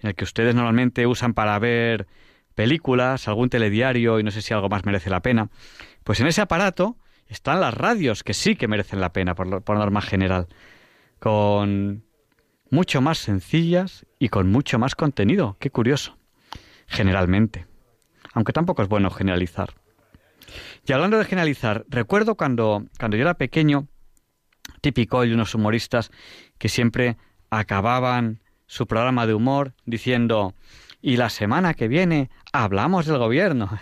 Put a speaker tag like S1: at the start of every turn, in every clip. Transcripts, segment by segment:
S1: en el que ustedes normalmente usan para ver películas, algún telediario y no sé si algo más merece la pena, pues en ese aparato están las radios que sí que merecen la pena por, norma general, con mucho más sencillas y con mucho más contenido. Qué curioso. Generalmente. Aunque tampoco es bueno generalizar. Y hablando de generalizar, recuerdo cuando, cuando yo era pequeño, típico de unos humoristas que siempre acababan su programa de humor diciendo, y la semana que viene hablamos del gobierno.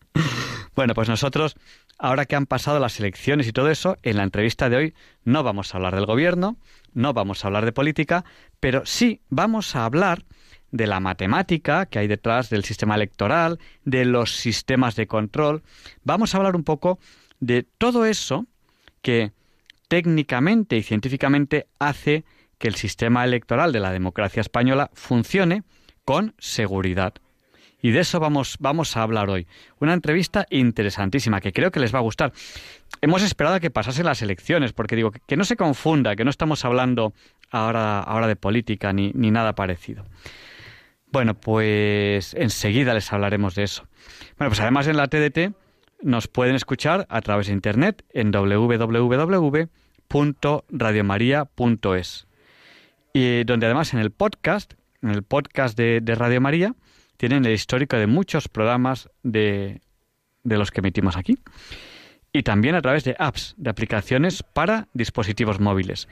S1: bueno, pues nosotros, ahora que han pasado las elecciones y todo eso, en la entrevista de hoy no vamos a hablar del gobierno, no vamos a hablar de política, pero sí vamos a hablar de la matemática que hay detrás del sistema electoral, de los sistemas de control. Vamos a hablar un poco de todo eso que técnicamente y científicamente hace que el sistema electoral de la democracia española funcione con seguridad. Y de eso vamos, vamos a hablar hoy. Una entrevista interesantísima que creo que les va a gustar. Hemos esperado a que pasasen las elecciones, porque digo, que, no se confunda, que no estamos hablando ahora, ahora de política ni, ni nada parecido. Bueno, pues enseguida les hablaremos de eso. Bueno, pues además en la TDT nos pueden escuchar a través de internet en www.radiomaria.es y donde además en el podcast, en el podcast de, Radio María, tienen el histórico de muchos programas de, de los que emitimos aquí. Y también a través de apps, de aplicaciones para dispositivos móviles.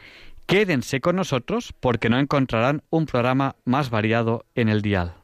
S1: Quédense con nosotros porque no encontrarán un programa más variado en el dial.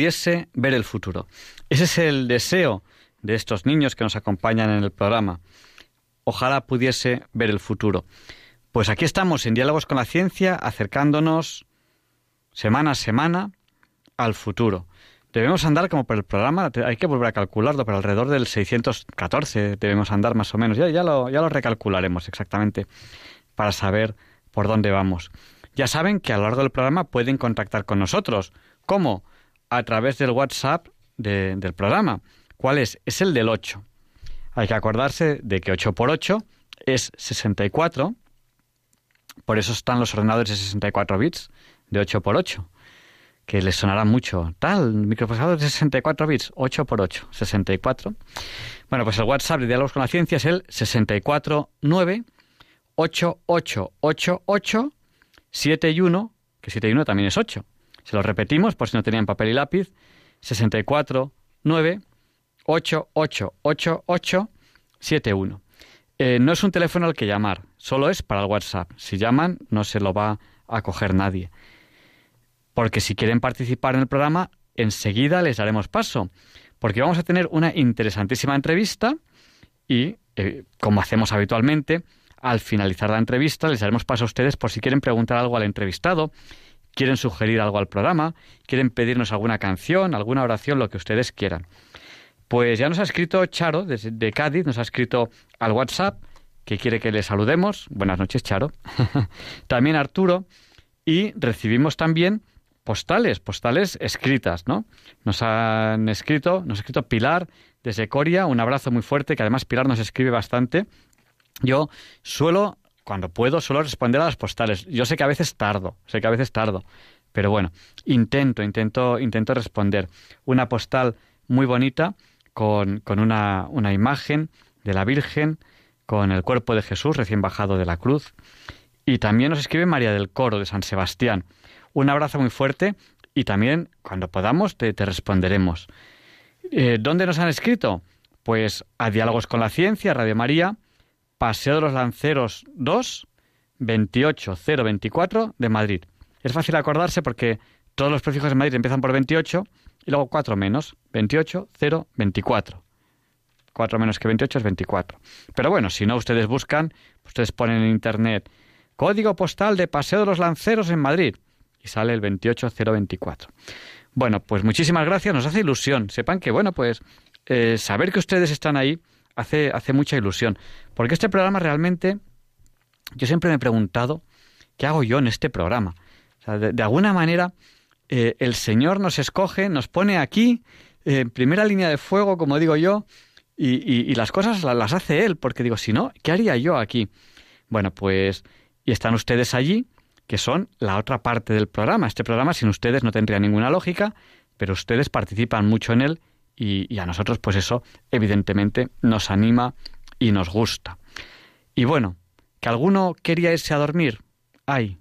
S1: Pudiese ver el futuro. Ese es el deseo de estos niños que nos acompañan en el programa. Ojalá pudiese ver el futuro. Pues aquí estamos en Diálogos con la Ciencia, acercándonos semana a semana, al futuro. Debemos andar como por el programa, hay que volver a calcularlo, pero alrededor del 614 debemos andar más o menos. Ya, ya, lo, ya lo recalcularemos exactamente para saber por dónde vamos. Ya saben que a lo largo del programa pueden contactar con nosotros. ¿Cómo? A través del WhatsApp del programa. ¿Cuál es? Es el del 8. Hay que acordarse de que 8 por 8 es 64. Por eso están los ordenadores de 64 bits, de 8 por 8 que les sonará mucho. Tal, microprocesador de 64 bits, 8 por 8, 64. Bueno, pues el WhatsApp de Diálogos con la Ciencia es el 649 8888 71, que 71 también es 8. Se lo repetimos por si no tenían papel y lápiz. 649 8888 71. no es un teléfono al que llamar, solo es para el WhatsApp. Si llaman, no se lo va a coger nadie porque si quieren participar en el programa, enseguida les daremos paso, porque vamos a tener una interesantísima entrevista y, eh, como hacemos habitualmente, al finalizar la entrevista les daremos paso a ustedes por si quieren preguntar algo al entrevistado, quieren sugerir algo al programa, quieren pedirnos alguna canción, alguna oración, lo que ustedes quieran. Pues ya nos ha escrito Charo desde de Cádiz, nos ha escrito al WhatsApp que quiere que le saludemos. Buenas noches, Charo. también Arturo. Y recibimos también postales, postales escritas, ¿no? Nos han escrito, nos ha escrito Pilar desde Coria, un abrazo muy fuerte, que además Pilar nos escribe bastante. Yo suelo, cuando puedo, suelo responder a las postales. Yo sé que a veces tardo, sé que a veces tardo, pero bueno, intento, intento, intento responder. Una postal muy bonita con, con una, una imagen de la Virgen, con el cuerpo de Jesús recién bajado de la cruz. Y también nos escribe María del Coro de San Sebastián un abrazo muy fuerte y también cuando podamos te, responderemos. Eh, ¿Dónde nos han escrito? Pues a Diálogos con la Ciencia, Radio María, Paseo de los Lanceros 2, 28024 de Madrid. Es fácil acordarse porque todos los prefijos de Madrid empiezan por 28 y luego 4 menos, 28, 0, 24. 4 menos que 28 es 24. Pero bueno, si no, ustedes buscan, ustedes ponen en internet código postal de Paseo de los Lanceros en Madrid y sale el 28024. Bueno, pues muchísimas gracias, nos hace ilusión. Sepan que, bueno, pues eh, saber que ustedes están ahí hace, hace mucha ilusión. Porque este programa realmente, yo siempre me he preguntado, ¿qué hago yo en este programa? de, alguna manera, eh, el Señor nos escoge, nos pone aquí, eh, en primera línea de fuego, como digo yo, y, y las cosas las hace Él, porque digo, si no, ¿qué haría yo aquí? Bueno, pues, y están ustedes allí, que son la otra parte del programa. Este programa sin ustedes no tendría ninguna lógica, pero ustedes participan mucho en él y, a nosotros pues eso evidentemente nos anima y nos gusta. Y bueno, que alguno quería irse a dormir. Ay,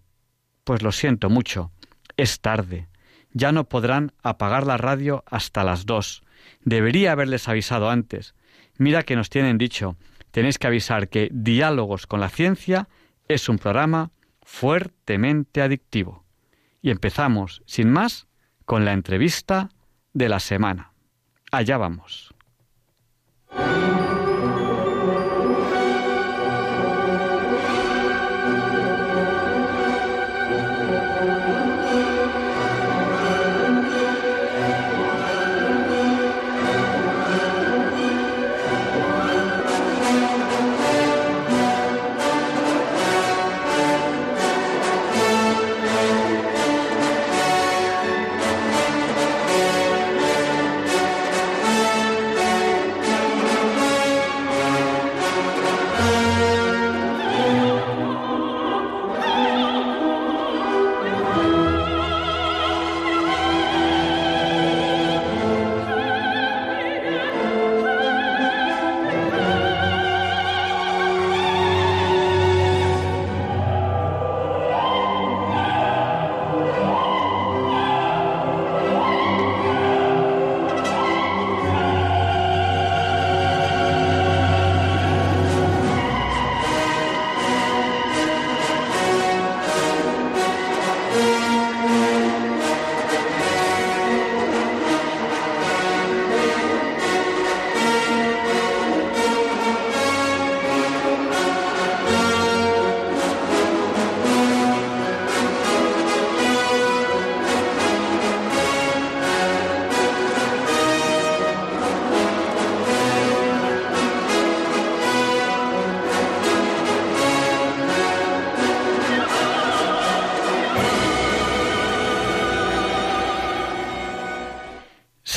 S1: pues lo siento mucho, es tarde. Ya no podrán apagar la radio hasta las dos. Debería haberles avisado antes. Mira que nos tienen dicho, tenéis que avisar que Diálogos con la Ciencia es un programa fuertemente adictivo. Y empezamos, sin más, con la entrevista de la semana. Allá vamos.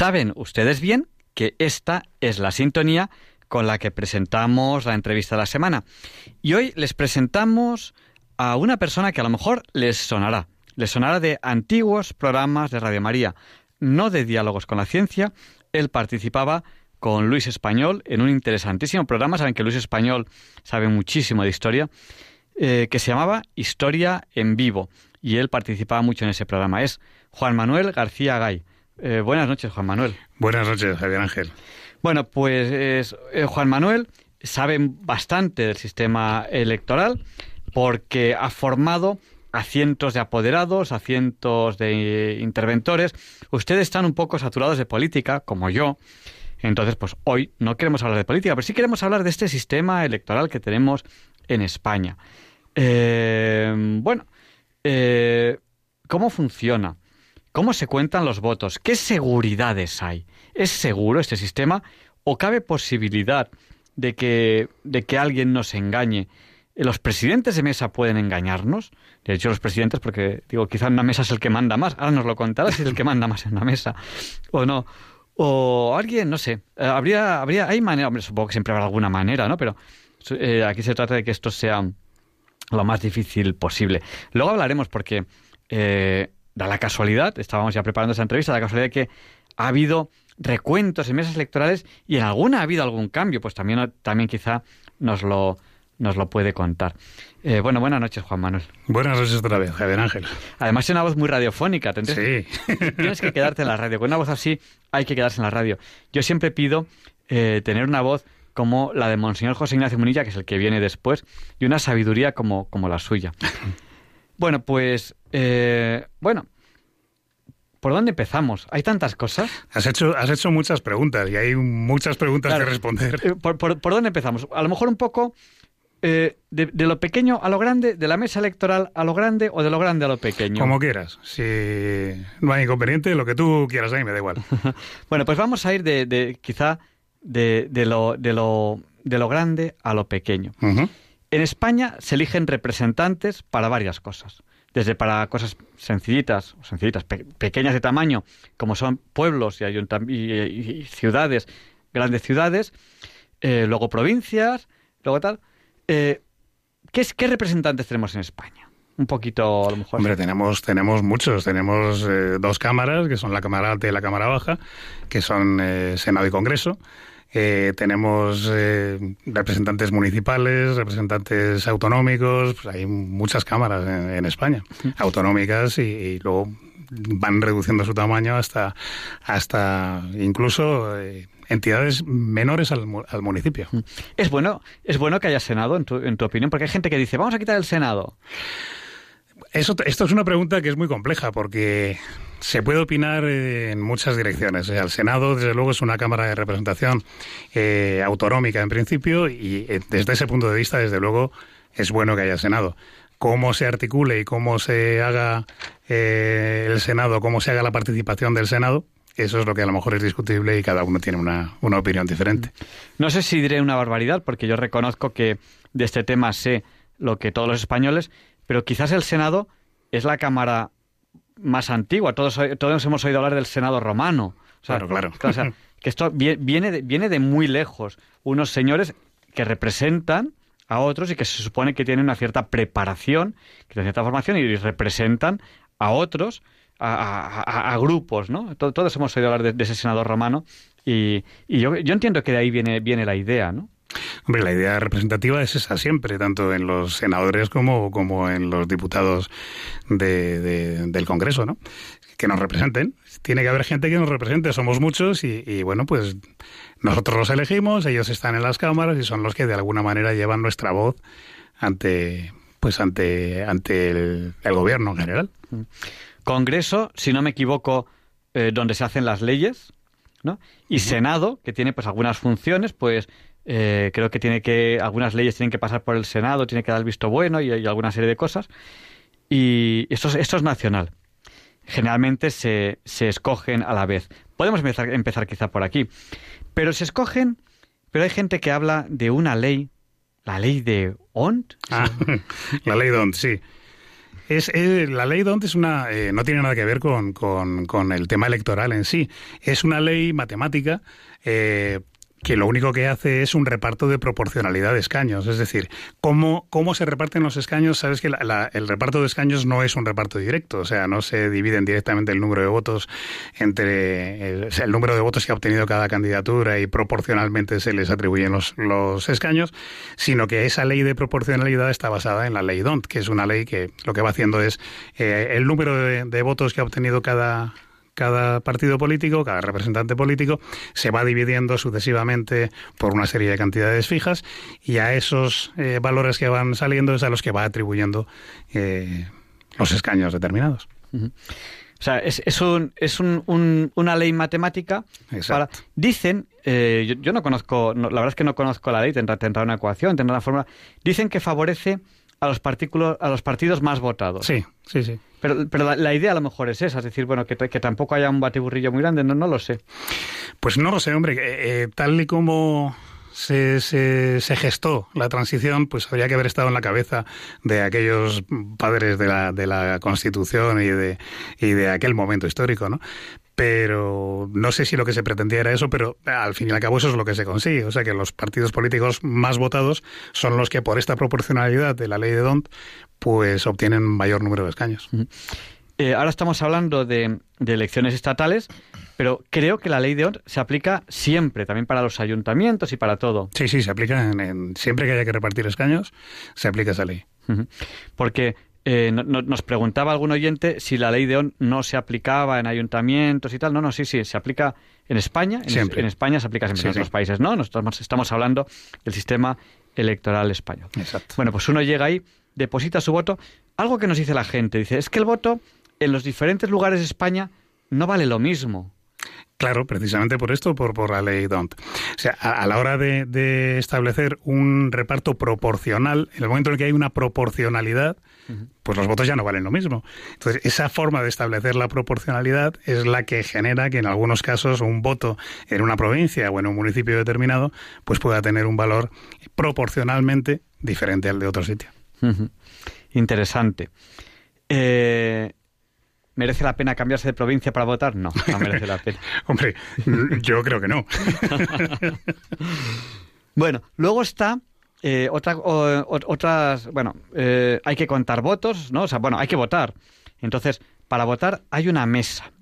S1: Saben ustedes bien que esta es la sintonía con la que presentamos la entrevista de la semana. Y hoy les presentamos a una persona que a lo mejor les sonará. Les sonará de antiguos programas de Radio María, no de diálogos con la ciencia. Él participaba con Luis Español en un interesantísimo programa. Saben que Luis Español sabe muchísimo de historia, eh, que se llamaba Historia en Vivo. Y él participaba mucho en ese programa. Es Juan Manuel García Gay. Eh, buenas noches, Juan Manuel.
S2: Buenas noches, Javier Ángel.
S1: Bueno, pues eh, Juan Manuel sabe bastante del sistema electoral porque ha formado a cientos de apoderados, a cientos de interventores. Ustedes están un poco saturados de política, como yo. Entonces, pues hoy no queremos hablar de política, pero sí queremos hablar de este sistema electoral que tenemos en España. Eh, bueno, eh, ¿cómo funciona? ¿Cómo se cuentan los votos? ¿Qué seguridades hay? ¿Es seguro este sistema o cabe posibilidad de que, de que alguien nos engañe? ¿Los presidentes de mesa pueden engañarnos? De hecho, los presidentes, porque digo, quizá en una mesa es el que manda más. Ahora nos lo contarás es el que manda más en una mesa o no. O alguien, no sé. Eh, habría, habría, hay manera, hombre, supongo que siempre habrá alguna manera, ¿no? Pero eh, aquí se trata de que esto sea lo más difícil posible. Luego hablaremos porque eh, da la casualidad, estábamos ya preparando esa entrevista, da la casualidad de que ha habido recuentos en mesas electorales y en alguna ha habido algún cambio, pues también, también quizá nos lo, nos lo puede contar. Eh, bueno, buenas noches, Juan Manuel.
S2: Buenas noches otra vez, Javier Ángel.
S1: Además, es una voz muy radiofónica.
S2: Sí.
S1: Tienes que quedarte en la radio. Con una voz así hay que quedarse en la radio. Yo siempre pido eh, tener una voz como la de Monseñor José Ignacio Munilla, que es el que viene después, y una sabiduría como, como la suya. Bueno, pues, eh, bueno, ¿por dónde empezamos? Hay tantas cosas.
S2: Has hecho, has hecho muchas preguntas y hay muchas preguntas que responder.
S1: Eh, ¿Por, por, por dónde empezamos? A lo mejor un poco eh, de, de, lo pequeño a lo grande, de la mesa electoral a lo grande o de lo grande a lo pequeño.
S2: Como quieras. Si no hay inconveniente, lo que tú quieras, a mí me da igual.
S1: bueno, pues vamos a ir de, de quizá de, de, lo, de, lo, de lo grande a lo pequeño.
S2: Uh -huh.
S1: En España se eligen representantes para varias cosas. Desde para cosas sencillitas, sencillitas, pe pequeñas de tamaño, como son pueblos y, y, y ciudades, grandes ciudades, eh, luego provincias, luego tal. Eh, ¿qué, ¿Qué representantes tenemos en España? Un poquito, a lo mejor.
S2: Hombre, tenemos, tenemos muchos. Tenemos eh, dos cámaras, que son la Cámara Alta y la Cámara Baja, que son eh, Senado y Congreso. Eh, tenemos eh, representantes municipales, representantes autonómicos, pues hay muchas cámaras en, en España, autonómicas y, y, luego van reduciendo su tamaño hasta, hasta incluso eh, entidades menores al, al, municipio.
S1: Es bueno, es bueno que haya Senado, en tu, en tu opinión, porque hay gente que dice, vamos a quitar el Senado.
S2: Eso, esto es una pregunta que es muy compleja porque se puede opinar en muchas direcciones. El Senado, desde luego, es una Cámara de Representación eh, autonómica en principio y eh, desde ese punto de vista, desde luego, es bueno que haya Senado. Cómo se articule y cómo se haga eh, el Senado, cómo se haga la participación del Senado, eso es lo que a lo mejor es discutible y cada uno tiene una, una opinión diferente.
S1: No sé si diré una barbaridad, porque yo reconozco que de este tema sé lo que todos los españoles pero quizás el Senado es la Cámara más antigua. Todos, todos hemos oído hablar del Senado romano.
S2: O sea, claro, claro.
S1: O sea, que esto viene de, viene de muy lejos. Unos señores que representan a otros y que se supone que tienen una cierta preparación, que tienen cierta formación y representan a otros, a, a, a grupos, ¿no? Todos, hemos oído hablar de, de ese Senado romano y, y yo, yo, entiendo que de ahí viene, viene la idea, ¿no?
S2: Hombre, la idea representativa es esa siempre, tanto en los senadores como, como en los diputados de, de, del Congreso, ¿no? Que nos representen. Tiene que haber gente que nos represente, somos muchos y, y, bueno, pues nosotros los elegimos, ellos están en las cámaras y son los que de alguna manera llevan nuestra voz ante, pues ante, ante el, el gobierno en general.
S1: Congreso, si no me equivoco, eh, donde se hacen las leyes, ¿no? Y uh -huh. Senado, que tiene pues algunas funciones, pues eh, creo que tiene que algunas leyes tienen que pasar por el Senado, tiene que dar el visto bueno y, y alguna serie de cosas. Y esto es, esto es nacional. Generalmente se, se, escogen a la vez. Podemos empezar, empezar quizá por aquí. Pero se escogen, pero hay gente que habla de una ley, la ley de Ont.
S2: Ah, la ley de Ont, sí. es, la ley DONT es una, eh, no tiene nada que ver con, con, con, el tema electoral en sí. Es una ley matemática eh, que lo único que hace es un reparto de proporcionalidad de escaños. Es decir, cómo, cómo se reparten los escaños. Sabes que el reparto de escaños no es un reparto directo, o sea, no se dividen directamente el número de votos entre el, número de votos que ha obtenido cada candidatura y proporcionalmente se les atribuyen los, los escaños, sino que esa ley de proporcionalidad está basada en la ley DONT, que es una ley que lo que va haciendo es eh, el número de votos que ha obtenido cada cada partido político, cada representante político, se va dividiendo sucesivamente por una serie de cantidades fijas y a esos eh, valores que van saliendo es a los que va atribuyendo eh, los escaños determinados.
S1: O sea, es, es, un, es un, una ley matemática. Para, dicen, eh, yo, no conozco, la verdad es que no conozco la ley, tendrá, tendrá una ecuación, tendrá una fórmula. Dicen que favorece a los, a los partidos más votados.
S2: Sí, sí, sí.
S1: Pero, pero la, idea a lo mejor es esa, es decir, bueno, que, que tampoco haya un batiburrillo muy grande, no, no lo sé.
S2: Pues no lo sé, hombre. Eh, tal y como se, se, se, gestó la transición, pues habría que haber estado en la cabeza de aquellos padres de la, de la Constitución y de, y de aquel momento histórico, ¿no? Pero no sé si lo que se pretendía era eso, pero al fin y al cabo eso es lo que se consigue. O sea que los partidos políticos más votados son los que por esta proporcionalidad de la ley de DONT pues obtienen mayor número de escaños.
S1: Eh, ahora estamos hablando de, elecciones estatales, pero creo que la ley de DONT se aplica siempre, también para los ayuntamientos y para todo.
S2: Sí, sí, se aplica en, siempre que haya que repartir escaños, se aplica esa ley.
S1: Porque eh, nos preguntaba algún oyente si la ley de ON no se aplicaba en ayuntamientos y tal. No, no, sí, sí, se aplica en España. En, en España se aplica siempre en otros países, ¿no? Nosotros estamos hablando del sistema electoral español.
S2: Exacto.
S1: Bueno, pues uno llega ahí, deposita su voto. Algo que nos dice la gente, dice, es que el voto en los diferentes lugares de España no vale lo mismo.
S2: Claro, precisamente por esto, por, por la ley DONT. O sea, a, la hora de, establecer un reparto proporcional, en el momento en el que hay una proporcionalidad, pues los votos ya no valen lo mismo. Entonces, esa forma de establecer la proporcionalidad es la que genera que en algunos casos un voto en una provincia o en un municipio determinado, pues pueda tener un valor proporcionalmente diferente al de otro sitio.
S1: Interesante. Eh, ¿Merece la pena cambiarse de provincia para votar? No, no merece la pena.
S2: Hombre, yo creo que no.
S1: bueno, luego está eh, otra, otras, bueno, eh, hay que contar votos, ¿no? O sea, bueno, hay que votar. Entonces, para votar hay una mesa.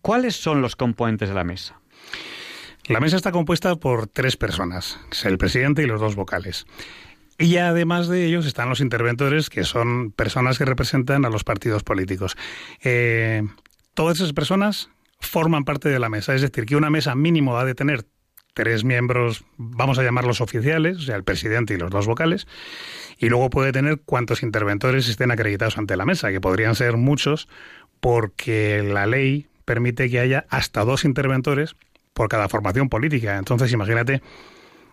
S1: ¿Cuáles son los componentes de la mesa?
S2: La mesa está compuesta por tres personas, el presidente y los dos vocales. Y además de ellos están los interventores, que son personas que representan a los partidos políticos. Eh, todas esas personas forman parte de la mesa, es decir, que una mesa mínimo ha de tener tres miembros, vamos a llamarlos oficiales, o sea, el presidente y los dos vocales, y luego puede tener cuantos interventores estén acreditados ante la mesa, que podrían ser muchos, porque la ley permite que haya hasta dos interventores por cada formación política. Entonces, imagínate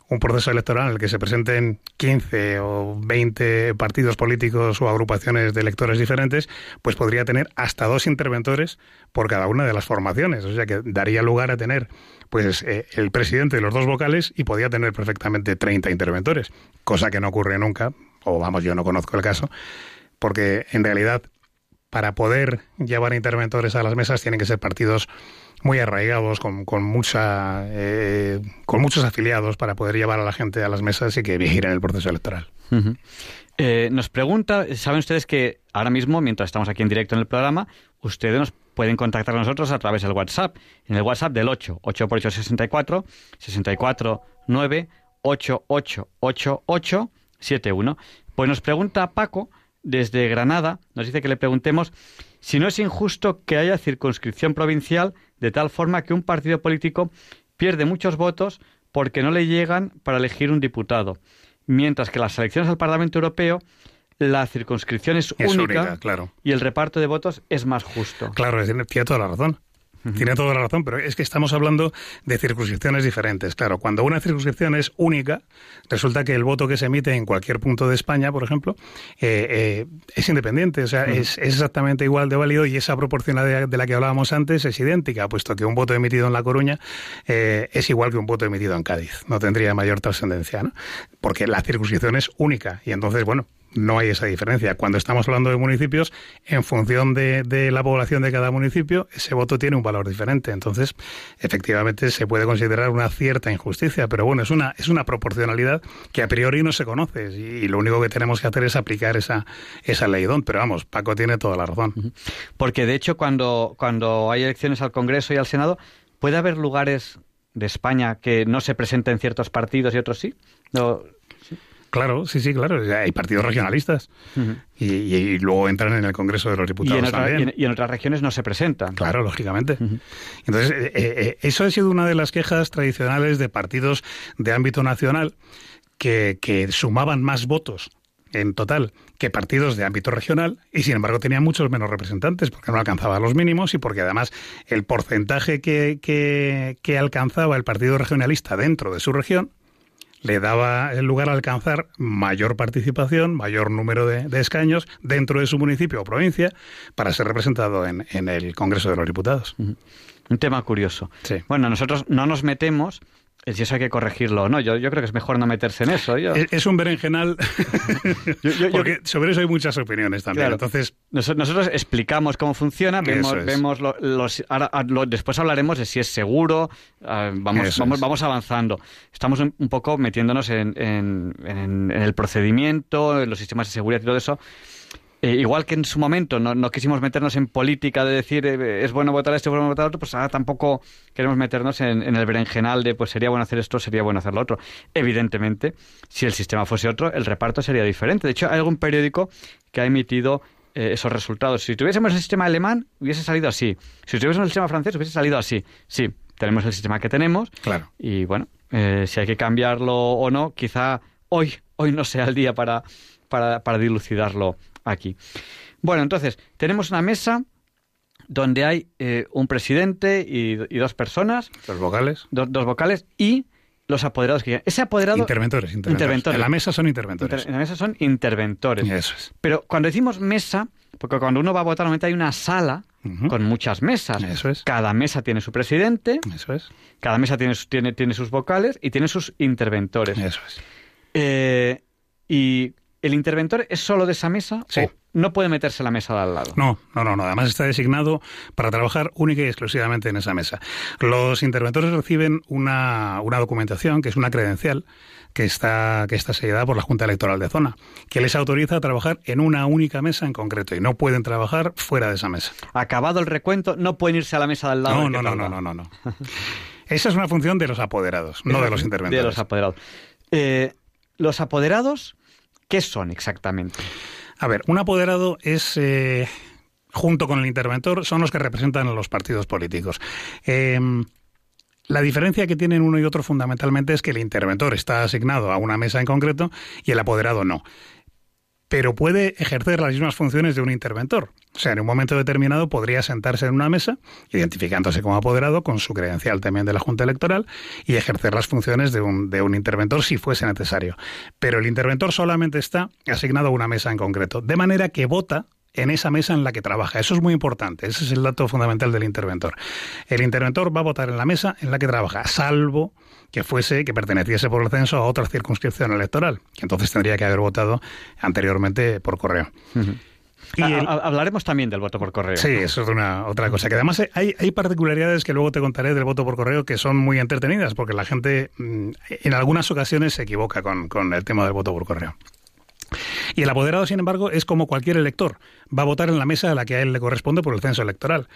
S2: un proceso electoral en el que se presenten 15 o 20 partidos políticos o agrupaciones de electores diferentes, pues podría tener hasta dos interventores por cada una de las formaciones. O sea que daría lugar a tener pues eh, el presidente de los dos vocales y podría tener perfectamente 30 interventores, cosa que no ocurre nunca, o vamos, yo no conozco el caso, porque en realidad para poder llevar interventores a las mesas tienen que ser partidos muy arraigados, con, con mucha, eh, con muchos afiliados para poder llevar a la gente a las mesas y que vigilen el proceso electoral.
S1: Eh, nos pregunta, saben ustedes que ahora mismo, mientras estamos aquí en directo en el programa, ustedes nos pueden contactar con nosotros a través del WhatsApp, en el WhatsApp del 8, 8 por 8 64, 64 9 8 8 8 8 7 1. Pues nos pregunta Paco desde Granada, nos dice que le preguntemos si no es injusto que haya circunscripción provincial de tal forma que un partido político pierde muchos votos porque no le llegan para elegir un diputado, mientras que las elecciones al Parlamento Europeo la circunscripción es, única,
S2: claro.
S1: y el reparto de votos es más justo.
S2: Claro, tiene toda la razón. Tiene toda la razón, pero es que estamos hablando de circunscripciones diferentes. Claro, cuando una circunscripción es única, resulta que el voto que se emite en cualquier punto de España, por ejemplo, eh, eh, es independiente, o sea, es, exactamente igual de válido y esa proporcionalidad de la que hablábamos antes es idéntica, puesto que un voto emitido en La Coruña eh, es igual que un voto emitido en Cádiz. No tendría mayor trascendencia, ¿no? Porque la circunscripción es única y entonces, bueno, no hay esa diferencia. Cuando estamos hablando de municipios, en función de, de, la población de cada municipio, ese voto tiene un valor diferente. Entonces, efectivamente, se puede considerar una cierta injusticia, pero bueno, es una, es una proporcionalidad que a priori no se conoce y, lo único que tenemos que hacer es aplicar esa, esa ley don. Pero vamos, Paco tiene toda la razón.
S1: Porque de hecho, cuando, cuando hay elecciones al Congreso y al Senado, puede haber lugares de España que no se presenten ciertos partidos y otros sí. No,
S2: Claro, sí, sí, claro. Hay partidos regionalistas y, luego entran en el Congreso de los Diputados
S1: y en,
S2: también.
S1: Y en, otras regiones no se presentan.
S2: Claro, lógicamente. Entonces, eh, eh, eso ha sido una de las quejas tradicionales de partidos de ámbito nacional que, que sumaban más votos en total que partidos de ámbito regional y sin embargo tenían muchos menos representantes porque no alcanzaba los mínimos y porque además el porcentaje que, que, que alcanzaba el partido regionalista dentro de su región le daba el lugar a alcanzar mayor participación, mayor número de, escaños dentro de su municipio o provincia para ser representado en, en el Congreso de los Diputados.
S1: Un tema curioso.
S2: Sí.
S1: Bueno, nosotros no nos metemos si eso hay que corregirlo o no. Yo, yo creo que es mejor no meterse en eso.
S2: Es, un berenjenal, porque sobre eso hay muchas opiniones también. Entonces
S1: nosotros, explicamos cómo funciona, vemos, vemos los, después hablaremos de si es seguro, ah, vamos, vamos, vamos avanzando. Estamos un, poco metiéndonos en, en, el procedimiento, en los sistemas de seguridad y todo eso. Eh, igual que en su momento no, quisimos meternos en política de decir eh, es bueno votar esto, es bueno votar otro, pues ahora tampoco queremos meternos en, el berenjenal de pues sería bueno hacer esto, sería bueno hacer lo otro. Evidentemente, si el sistema fuese otro, el reparto sería diferente. De hecho, hay algún periódico que ha emitido eh, esos resultados. Si tuviésemos el sistema alemán, hubiese salido así. Si tuviésemos el sistema francés, hubiese salido así. Sí, tenemos el sistema que tenemos.
S2: Claro.
S1: Y bueno, si hay que cambiarlo o no, quizá hoy, hoy no sea el día para, para, para dilucidarlo aquí. Bueno, entonces, tenemos una mesa donde hay eh, un presidente y, dos personas.
S2: Dos vocales.
S1: dos vocales y los apoderados que Ese apoderado...
S2: Interventores, interventores. En la mesa son interventores.
S1: en la mesa son interventores.
S2: Eso es.
S1: Pero cuando decimos mesa, porque cuando uno va a votar, normalmente hay una sala con muchas mesas.
S2: Eso es.
S1: Cada mesa tiene su presidente.
S2: Eso es.
S1: Cada mesa tiene, tiene, tiene sus vocales y tiene sus interventores.
S2: Eso es.
S1: Eh, y ¿El interventor es solo de esa mesa?
S2: Sí.
S1: no puede meterse la mesa de al lado?
S2: No, no, no, no. Además está designado para trabajar única y exclusivamente en esa mesa. Los interventores reciben una, una documentación, que es una credencial, que está, que está sellada por la Junta Electoral de Zona, que les autoriza a trabajar en una única mesa en concreto y no pueden trabajar fuera de esa mesa.
S1: Acabado el recuento, no pueden irse a la mesa del lado.
S2: No, no, no, no, no, no, no. Esa es una función de los apoderados, no de los interventores.
S1: De los apoderados. Eh, los apoderados ¿Qué son exactamente?
S2: A ver, un apoderado es... Eh, junto con el interventor, son los que representan a los partidos políticos. Em, la diferencia que tienen uno y otro fundamentalmente es que el interventor está asignado a una mesa en concreto y el apoderado no pero puede ejercer las mismas funciones de un interventor. O sea, en un momento determinado podría sentarse en una mesa, identificándose como apoderado con su credencial también de la Junta Electoral, y ejercer las funciones de un, de un interventor si fuese necesario. Pero el interventor solamente está asignado a una mesa en concreto, de manera que vota en esa mesa en la que trabaja. Eso es muy importante, ese es el dato fundamental del interventor. El interventor va a votar en la mesa en la que trabaja, salvo que fuese que perteneciese por el censo a otra circunscripción electoral, que entonces tendría que haber votado anteriormente por correo.
S1: Y Hablaremos también del voto por correo.
S2: Sí, eso es una otra cosa. Que además hay, hay, particularidades que luego te contaré del voto por correo que son muy entretenidas, porque la gente mm, en algunas ocasiones se equivoca con, con el tema del voto por correo. Y el apoderado, sin embargo, es como cualquier elector. Va a votar en la mesa a la que a él le corresponde por el censo electoral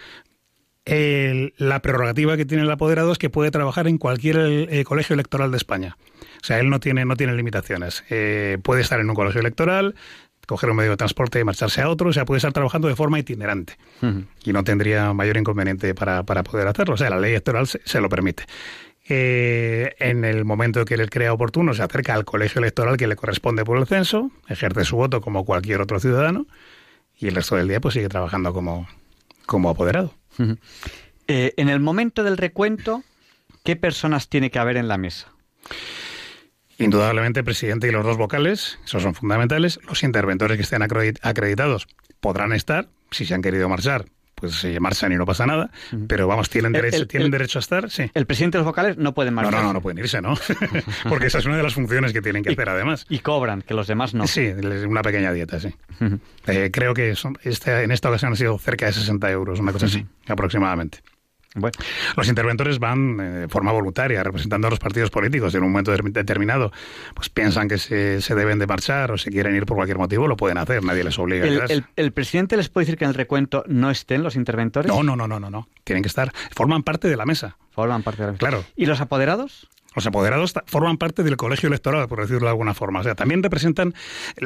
S2: la prerrogativa que tiene el apoderado es que puede trabajar en cualquier eh, colegio electoral de España. O sea, él no tiene, no tiene limitaciones. Eh, puede estar en un colegio electoral, coger un medio de transporte y marcharse a otro, o sea, puede estar trabajando de forma itinerante y no tendría mayor inconveniente para, poder hacerlo. O sea, la ley electoral se, lo permite. Eh, en el momento que él crea oportuno, se acerca al colegio electoral que le corresponde por el censo, ejerce su voto como cualquier otro ciudadano y el resto del día pues sigue trabajando como, como apoderado.
S1: Eh, en el momento del recuento, ¿qué personas tiene que haber en la mesa?
S2: Indudablemente el presidente y los dos vocales, esos son fundamentales. Los interventores que estén acreditados podrán estar, si se han querido marchar, pues se marchan y no pasa nada, pero vamos, tienen derecho, tienen derecho a estar, sí.
S1: El presidente de los vocales no puede marchar.
S2: No, no, no, pueden irse, ¿no? Porque esa es una de las funciones que tienen que hacer además.
S1: Y cobran, que los demás no.
S2: Sí, una pequeña dieta, sí. Eh, creo que son, este, en esta ocasión ha sido cerca de 60 euros, una cosa así, aproximadamente. Los interventores van eh, de forma voluntaria, representando a los partidos políticos. En un momento determinado, pues piensan que se, deben de marchar o se quieren ir por cualquier motivo, lo pueden hacer, nadie les obliga.
S1: ¿El, el, presidente les puede decir que en el recuento no estén los interventores?
S2: No, no, no, no, no, no. Tienen que estar, forman parte de la mesa.
S1: Forman parte de la mesa.
S2: Claro.
S1: ¿Y los apoderados?
S2: Los apoderados forman parte del colegio electoral, por decirlo de alguna forma. O sea, también representan.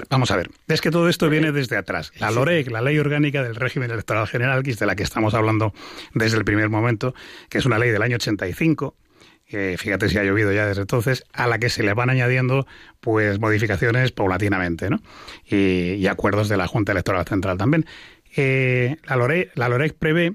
S2: Vamos a ver, es que todo esto viene desde atrás. La LOREC, la Ley Orgánica del Régimen Electoral General, que es de la que estamos hablando desde el primer momento, que es una ley del año 85, que fíjate si ha llovido ya desde entonces, a la que se le van añadiendo pues modificaciones paulatinamente, ¿no? Y, acuerdos de la Junta Electoral Central también. Eh, la, LOREC, la LOREC prevé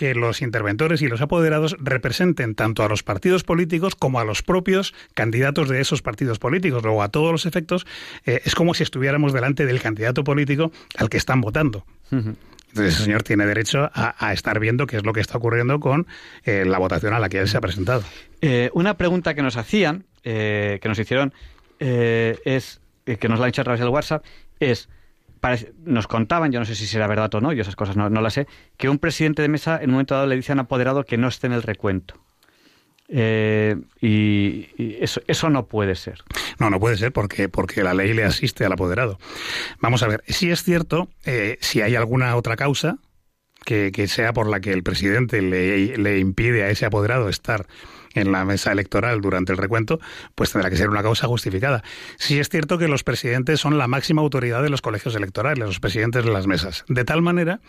S2: que los interventores y los apoderados representen tanto a los partidos políticos como a los propios candidatos de esos partidos políticos. Luego, a todos los efectos, eh, es como si estuviéramos delante del candidato político al que están votando. Entonces, ese señor tiene derecho a, estar viendo qué es lo que está ocurriendo con eh, la votación a la que él se ha presentado.
S1: Eh, una pregunta que nos hacían, que nos hicieron, es que nos la han hecho a través del WhatsApp, es nos contaban, yo no sé si será verdad o no, yo esas cosas no, las sé, que un presidente de mesa en un momento dado le dice a un apoderado que no esté en el recuento. Eh, y, eso, eso no puede ser.
S2: No, no puede ser porque, porque la ley le asiste al apoderado. Vamos a ver, si es cierto, eh, si hay alguna otra causa que, que, sea por la que el presidente le, le impide a ese apoderado estar en la mesa electoral durante el recuento, pues tendrá que ser una causa justificada. Sí es cierto que los presidentes son la máxima autoridad de los colegios electorales, los presidentes de las mesas, de tal manera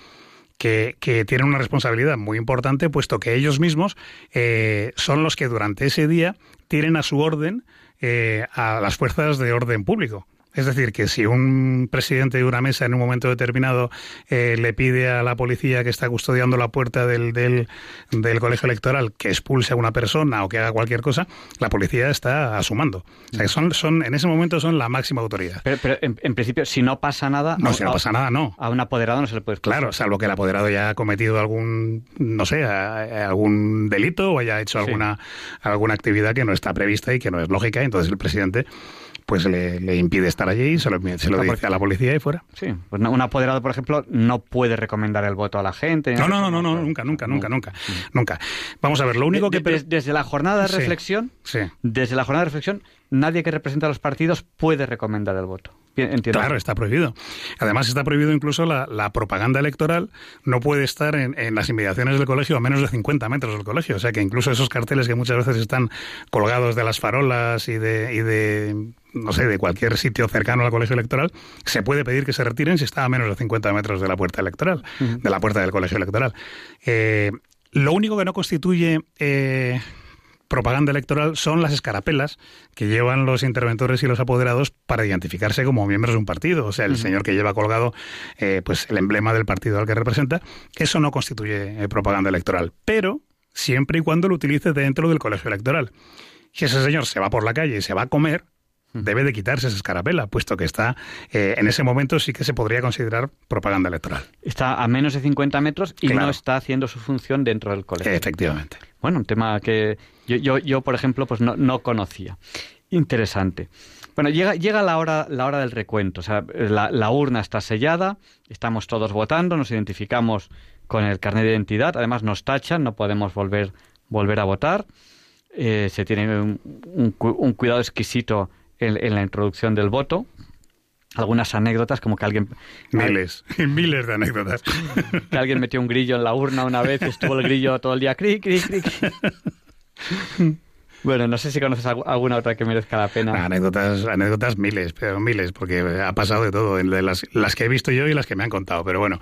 S2: que, tienen una responsabilidad muy importante, puesto que ellos mismos eh, son los que durante ese día tienen a su orden eh, a las fuerzas de orden público. Es decir, que si un presidente de una mesa en un momento determinado eh, le pide a la policía que está custodiando la puerta del, del, colegio electoral que expulse a una persona o que haga cualquier cosa, la policía está asumando. O sea, son, son, en ese momento son la máxima autoridad.
S1: Pero, en, principio, si no pasa nada...
S2: No, si no pasa nada, no.
S1: A un apoderado no se le puede expulsar.
S2: Claro, salvo que el apoderado ya ha cometido algún, no sé, algún delito o haya hecho alguna, alguna actividad que no está prevista y que no es lógica, entonces el presidente pues le, impide estar allí y se lo, se lo dice a la policía y fuera.
S1: Sí, pues un apoderado, por ejemplo, no puede recomendar el voto a la gente.
S2: No, no, no, no, nunca, nunca, nunca, nunca, nunca. Vamos a ver, lo único que...
S1: Desde, la jornada de reflexión, desde la jornada de reflexión, nadie que representa a los partidos puede recomendar el voto.
S2: Claro, está prohibido. Además, está prohibido incluso la, propaganda electoral. No puede estar en, las inmediaciones del colegio a menos de 50 metros del colegio. O sea que incluso esos carteles que muchas veces están colgados de las farolas y de, y de no sé, de cualquier sitio cercano al colegio electoral, se puede pedir que se retiren si está a menos de 50 metros de la puerta electoral, de la puerta del colegio electoral. Eh, lo único que no constituye eh, propaganda electoral son las escarapelas que llevan los interventores y los apoderados para identificarse como miembros de un partido. O sea, el señor que lleva colgado eh, pues el emblema del partido al que representa, eso no constituye eh, propaganda electoral. Pero siempre y cuando lo utilice dentro del colegio electoral. Si ese señor se va por la calle y se va a comer, debe de quitarse esa escarapela, puesto que está eh, en ese momento sí que se podría considerar propaganda electoral.
S1: Está a menos de 50 metros y no está haciendo su función dentro del colegio.
S2: Efectivamente.
S1: Bueno, un tema que yo, yo, yo por ejemplo, pues no, no conocía. Interesante. Bueno, llega, llega la, hora, la hora del recuento. O sea, la, urna está sellada, estamos todos votando, nos identificamos con el carnet de identidad, además nos tachan, no podemos volver, volver a votar. Eh, se tiene un, un, cuidado exquisito en, la introducción del voto. Algunas anécdotas, como que alguien...
S2: Miles, miles de anécdotas.
S1: Que alguien metió un grillo en la urna una vez y estuvo el grillo todo el día, cric, cric, cric. Bueno, no sé si conoces alguna otra que merezca la pena.
S2: Anécdotas, anécdotas miles, pero miles, porque ha pasado de todo, de las, las que he visto yo y las que me han contado. Pero bueno,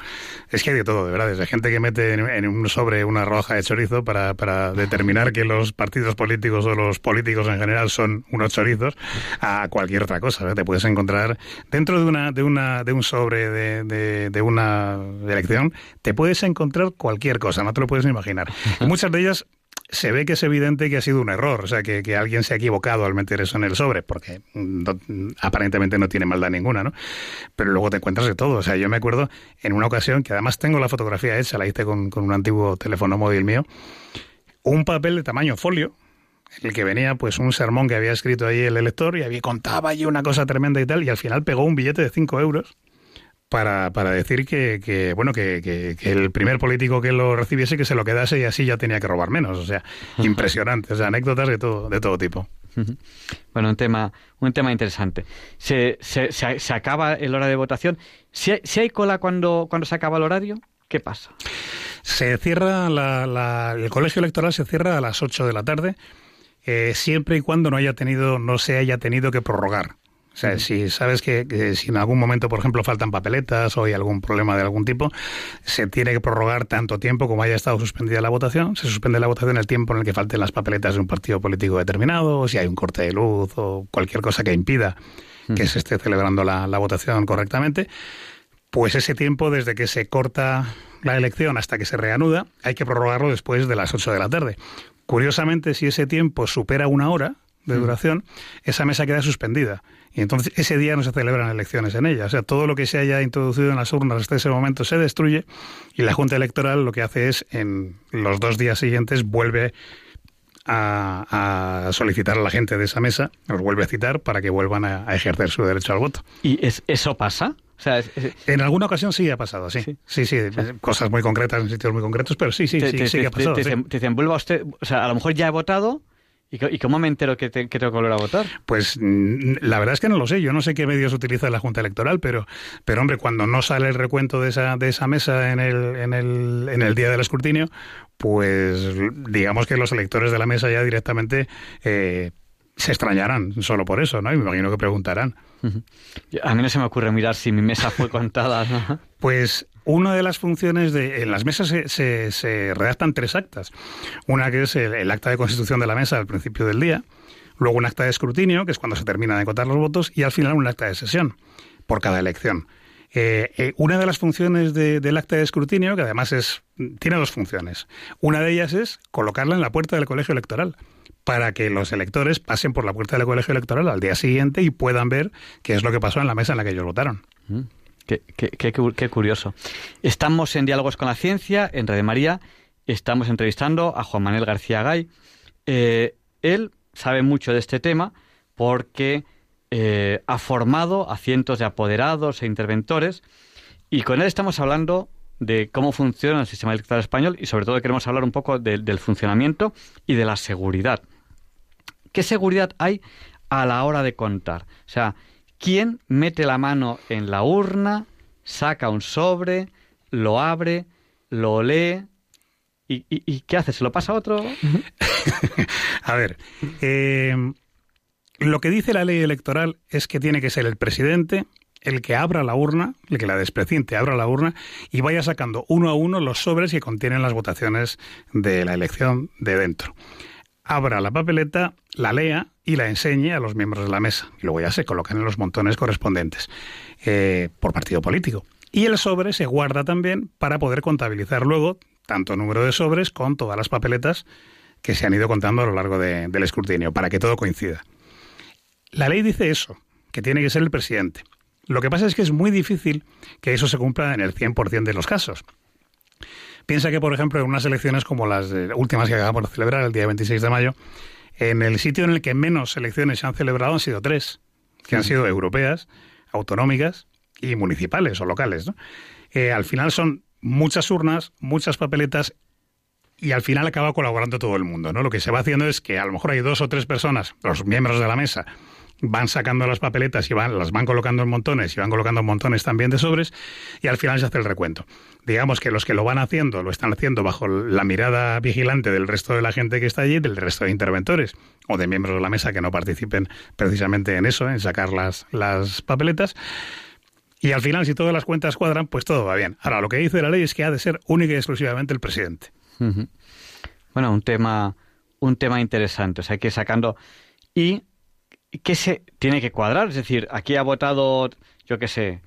S2: es que hay de todo, de verdad. Desde gente que mete en, un sobre una roja de chorizo para, para determinar que los partidos políticos o los políticos en general son unos chorizos, a cualquier otra cosa. Te puedes encontrar dentro de una, de una, de un sobre de, de, de una elección, te puedes encontrar cualquier cosa, no te lo puedes imaginar. Muchas de ellas se ve que es evidente que ha sido un error, o sea, que, que alguien se ha equivocado al meter eso en el sobre, porque aparentemente no tiene maldad ninguna, ¿no? Pero luego te encuentras de todo. O sea, yo me acuerdo en una ocasión, que además tengo la fotografía hecha, la hice con, con un antiguo teléfono móvil mío, un papel de tamaño folio, en el que venía pues un sermón que había escrito ahí el elector y había contaba allí una cosa tremenda y tal, y al final pegó un billete de 5 euros para, para decir que, que bueno que, que, el primer político que lo recibiese que se lo quedase y así ya tenía que robar menos. O sea, impresionante. O sea, anécdotas de todo, de todo tipo.
S1: Bueno, un tema, un tema interesante. Se, se, se, acaba el hora de votación. Si hay, si hay cola cuando, cuando se acaba el horario, ¿qué pasa?
S2: Se cierra la, la, el colegio electoral se cierra a las 8 de la tarde, eh, siempre y cuando no haya tenido, no se haya tenido que prorrogar. O sea, si sabes que, si en algún momento, por ejemplo, faltan papeletas o hay algún problema de algún tipo, se tiene que prorrogar tanto tiempo como haya estado suspendida la votación. Se suspende la votación el tiempo en el que falten las papeletas de un partido político determinado, o si hay un corte de luz o cualquier cosa que impida que se esté celebrando la, la votación correctamente. Pues ese tiempo, desde que se corta la elección hasta que se reanuda, hay que prorrogarlo después de las 8 de la tarde. Curiosamente, si ese tiempo supera una hora de duración, esa mesa queda suspendida y entonces ese día no se celebran elecciones en ella. O sea, todo lo que se haya introducido en las urnas hasta ese momento se destruye y la Junta Electoral lo que hace es en los dos días siguientes vuelve a, solicitar a la gente de esa mesa, los vuelve a citar para que vuelvan a, ejercer su derecho al voto.
S1: ¿Y es, eso pasa? O sea,
S2: En alguna ocasión sí ha pasado, sí. Sí, sí, cosas muy concretas en sitios muy concretos, pero sí, sí, sí, sí, ha pasado.
S1: Te, dicen, vuelva usted, o sea, a lo mejor ya he votado, ¿Y, cómo me entero que, tengo que volver a votar?
S2: Pues mm, la verdad es que no lo sé. Yo no sé qué medios utiliza la Junta Electoral, pero, pero hombre, cuando no sale el recuento de esa, de esa mesa en el, en, el, en el día del escrutinio, pues digamos que los electores de la mesa ya directamente eh, se extrañarán solo por eso, ¿no? Y me imagino que preguntarán.
S1: A mí no se me ocurre mirar si mi mesa fue contada, ¿no?
S2: Pues una de las funciones de. En las mesas se, se, redactan tres actas. Una que es el, acta de constitución de la mesa al principio del día, luego un acta de escrutinio, que es cuando se terminan de contar los votos, y al final un acta de sesión por cada elección. Eh, eh, una de las funciones del acta de escrutinio, que además es tiene dos funciones. Una de ellas es colocarla en la puerta del colegio electoral para que los electores pasen por la puerta del colegio electoral al día siguiente y puedan ver qué es lo que pasó en la mesa en la que ellos votaron.
S1: Mm. Qué, curioso. Estamos en Diálogos con la Ciencia, en Red María. Estamos entrevistando a Juan Manuel García Gay. Eh, él sabe mucho de este tema porque eh, ha formado a cientos de apoderados e interventores y con él estamos hablando de cómo funciona el sistema electoral español y sobre todo queremos hablar un poco del funcionamiento y de la seguridad. ¿Qué seguridad hay a la hora de contar? O sea, ¿Quién mete la mano en la urna, saca un sobre, lo abre, lo lee y, qué hace? ¿Se lo pasa a otro?
S2: a ver, eh, lo que dice la ley electoral es que tiene que ser el presidente el que abra la urna, el que la despreciente abra la urna y vaya sacando uno a uno los sobres que contienen las votaciones de la elección de dentro abra la papeleta, la lea y la enseñe a los miembros de la mesa. Y luego ya se colocan en los montones correspondientes eh, por partido político. Y el sobre se guarda también para poder contabilizar luego tanto número de sobres con todas las papeletas que se han ido contando a lo largo del escrutinio, para que todo coincida. La ley dice eso, que tiene que ser el presidente. Lo que pasa es que es muy difícil que eso se cumpla en el 100% de los casos. Piensa que, por ejemplo, en unas elecciones como las últimas que acabamos de celebrar, el día 26 de mayo, en el sitio en el que menos elecciones se han celebrado han sido tres, que han sido europeas, autonómicas y municipales o locales. Eh, al final son muchas urnas, muchas papeletas y al final acaba colaborando todo el mundo. ¿no? Lo que se va haciendo es que a lo mejor hay dos o tres personas, los miembros de la mesa, van sacando las papeletas y van, las van colocando en montones y van colocando montones también de sobres y al final se hace el recuento. Digamos que los que lo van haciendo lo están haciendo bajo la mirada vigilante del resto de la gente que está allí, del resto de interventores o de miembros de la mesa que no participen precisamente en eso, en sacar las, las papeletas. Y al final, si todas las cuentas cuadran, pues todo va bien. Ahora, lo que dice la ley es que ha de ser única y exclusivamente el presidente.
S1: Bueno, un tema, un tema interesante. O sea, hay que ir sacando. Y ¿qué se tiene que cuadrar? Es decir, aquí ha votado, yo qué sé,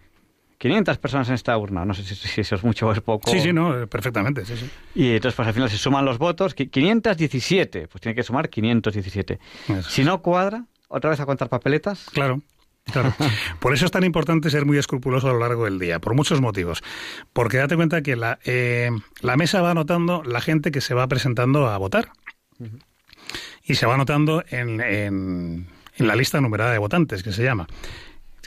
S1: 500 personas en esta urna. No sé si, eso es mucho o es poco.
S2: Sí, sí, no, perfectamente. Sí, sí.
S1: Y entonces, pues al final se suman los votos. 517, pues tiene que sumar 517. Si no cuadra, otra vez a contar papeletas.
S2: Claro. Claro. Por eso es tan importante ser muy escrupuloso a lo largo del día, por muchos motivos. Porque date cuenta que la, eh, la mesa va anotando la gente que se va presentando a votar. Y se va anotando en, en, en la lista numerada de votantes, que se llama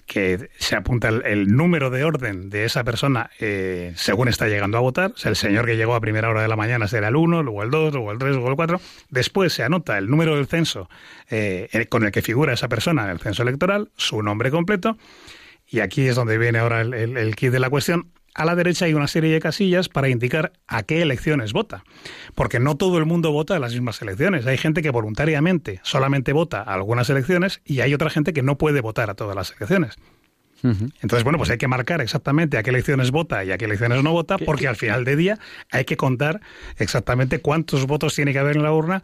S2: que se apunta el, número de orden de esa persona eh, según está llegando a votar. El señor que llegó a primera hora de la mañana será el 1, luego el 2, luego el 3, luego el 4. Después se anota el número del censo eh, con el que figura esa persona en el censo electoral, su nombre completo. Y aquí es donde viene ahora el, el kit de la cuestión a la derecha hay una serie de casillas para indicar a qué elecciones vota. Porque no todo el mundo vota a las mismas elecciones. Hay gente que voluntariamente solamente vota a algunas elecciones y hay otra gente que no puede votar a todas las elecciones. Entonces, bueno, pues hay que marcar exactamente a qué elecciones vota y a qué elecciones no vota, porque al final de día hay que contar exactamente cuántos votos tiene que haber en la urna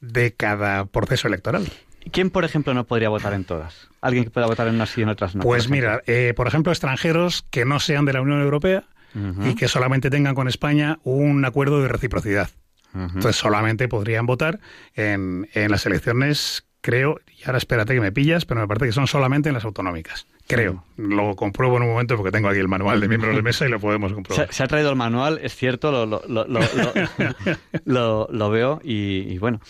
S2: de cada proceso electoral.
S1: ¿Quién, por ejemplo, no podría votar en todas? ¿Alguien que pueda votar en unas y en otras no?
S2: Pues mira, eh, por ejemplo, extranjeros que no sean de la Unión Europea y que solamente tengan con España un acuerdo de reciprocidad. Entonces solamente podrían votar en, en las elecciones, creo, y ahora espérate que me pillas, pero me parece que son solamente en las autonómicas. Creo. Lo compruebo en un momento porque tengo aquí el manual de miembros de mesa y lo podemos comprobar.
S1: Se, ha traído el manual, es cierto, lo, lo, lo, lo veo y, bueno.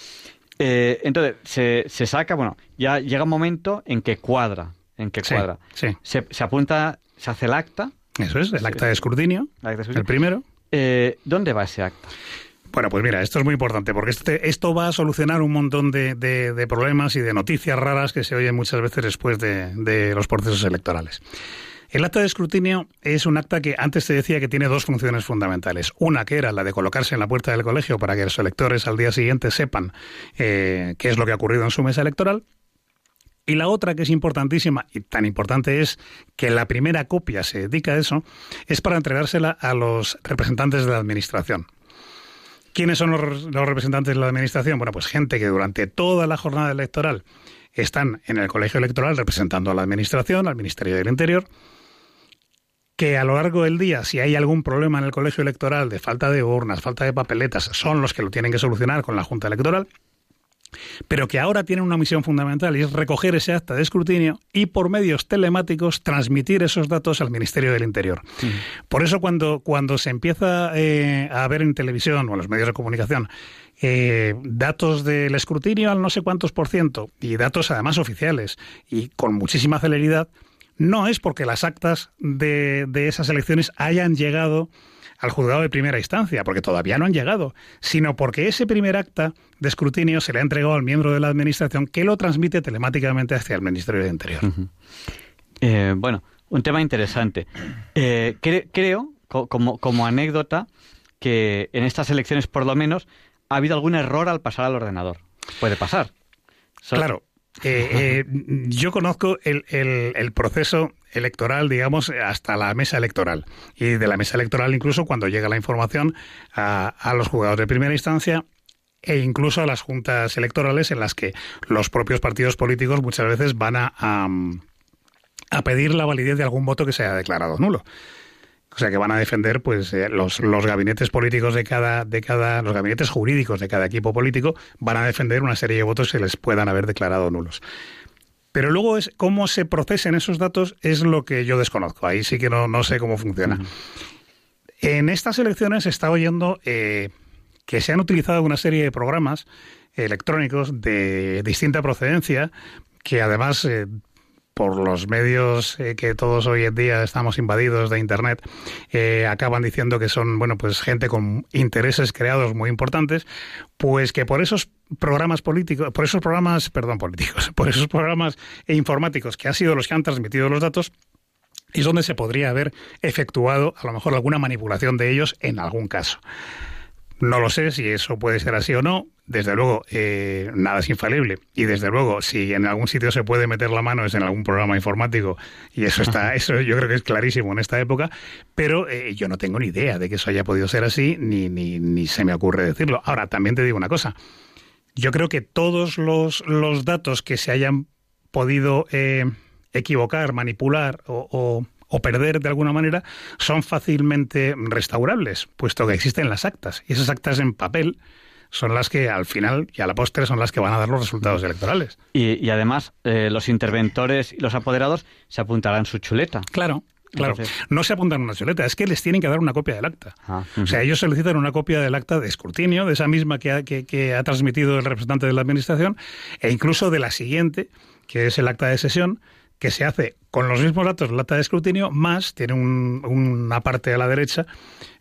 S1: Eh, entonces, se, se, saca, bueno, ya llega un momento en que cuadra, en que cuadra.
S2: Sí,
S1: Se, se, apunta, se hace el acta.
S2: Eso es, el acta de escrutinio, el primero.
S1: Eh, ¿Dónde va ese acta?
S2: Bueno, pues mira, esto es muy importante porque este, esto va a solucionar un montón de, de, problemas y de noticias raras que se oyen muchas veces después de, de los procesos electorales. El acta de escrutinio es un acta que antes te decía que tiene dos funciones fundamentales. Una que era la de colocarse en la puerta del colegio para que los electores al día siguiente sepan eh, qué es lo que ha ocurrido en su mesa electoral. Y la otra que es importantísima, y tan importante es que la primera copia se dedica a eso, es para entregársela a los representantes de la Administración. ¿Quiénes son los, representantes de la Administración? Bueno, pues gente que durante toda la jornada electoral están en el colegio electoral representando a la Administración, al Ministerio del Interior, que a lo largo del día, si hay algún problema en el colegio electoral de falta de urnas, falta de papeletas, son los que lo tienen que solucionar con la Junta Electoral pero que ahora tienen una misión fundamental y es recoger ese acta de escrutinio y por medios telemáticos transmitir esos datos al Ministerio del Interior. Por eso cuando, cuando se empieza eh, a ver en televisión o en los medios de comunicación eh, datos del escrutinio al no sé cuántos por ciento y datos además oficiales y con muchísima celeridad, no es porque las actas de, de esas elecciones hayan llegado al juzgado de primera instancia, porque todavía no han llegado, sino porque ese primer acta de escrutinio se le ha entregado al miembro de la Administración que lo transmite telemáticamente hacia el Ministerio de Interior.
S1: Eh, bueno, un tema interesante. Eh, creo, como, como anécdota, que en estas elecciones, por lo menos, ha habido algún error al pasar al ordenador. Puede pasar.
S2: claro, eh, eh, yo conozco el, el, proceso electoral, digamos, hasta la mesa electoral. Y de la mesa electoral incluso cuando llega la información a, a los jugadores de primera instancia e incluso a las juntas electorales en las que los propios partidos políticos muchas veces van a, a pedir la validez de algún voto que se haya declarado nulo. O sea que van a defender pues eh, los, los gabinetes políticos de cada, de cada, los gabinetes jurídicos de cada equipo político van a defender una serie de votos que les puedan haber declarado nulos. Pero luego es cómo se procesen esos datos es lo que yo desconozco. Ahí sí que no, no sé cómo funciona. En estas elecciones se está oyendo eh, que se han utilizado una serie de programas electrónicos de distinta procedencia que además eh, por los medios eh, que todos hoy en día estamos invadidos de Internet, eh, acaban diciendo que son, bueno, pues gente con intereses creados muy importantes, pues que por esos programas políticos, por esos programas, perdón, políticos, por esos programas informáticos que han sido los que han transmitido los datos, es donde se podría haber efectuado a lo mejor alguna manipulación de ellos en algún caso. No lo sé si eso puede ser así o no. Desde luego, eh, nada es infalible. Y desde luego, si en algún sitio se puede meter la mano es en algún programa informático. Y eso está, eso yo creo que es clarísimo en esta época. Pero eh, yo no tengo ni idea de que eso haya podido ser así, ni, ni, ni se me ocurre decirlo. Ahora, también te digo una cosa. Yo creo que todos los, los datos que se hayan podido eh, equivocar, manipular o o perder de alguna manera son fácilmente restaurables, puesto que existen las actas. Y esas actas en papel son las que al final y a la postre son las que van a dar los resultados electorales.
S1: Y, además eh, los interventores y los apoderados se apuntarán su chuleta.
S2: Claro. Claro, no se apuntan una chuleta, es que les tienen que dar una copia del acta. Ah, o sea, ellos solicitan una copia del acta de escrutinio, de esa misma que ha, que ha transmitido el representante de la Administración, e incluso de la siguiente, que es el acta de sesión, que se hace con los mismos datos del acta de escrutinio, más tiene una parte a la derecha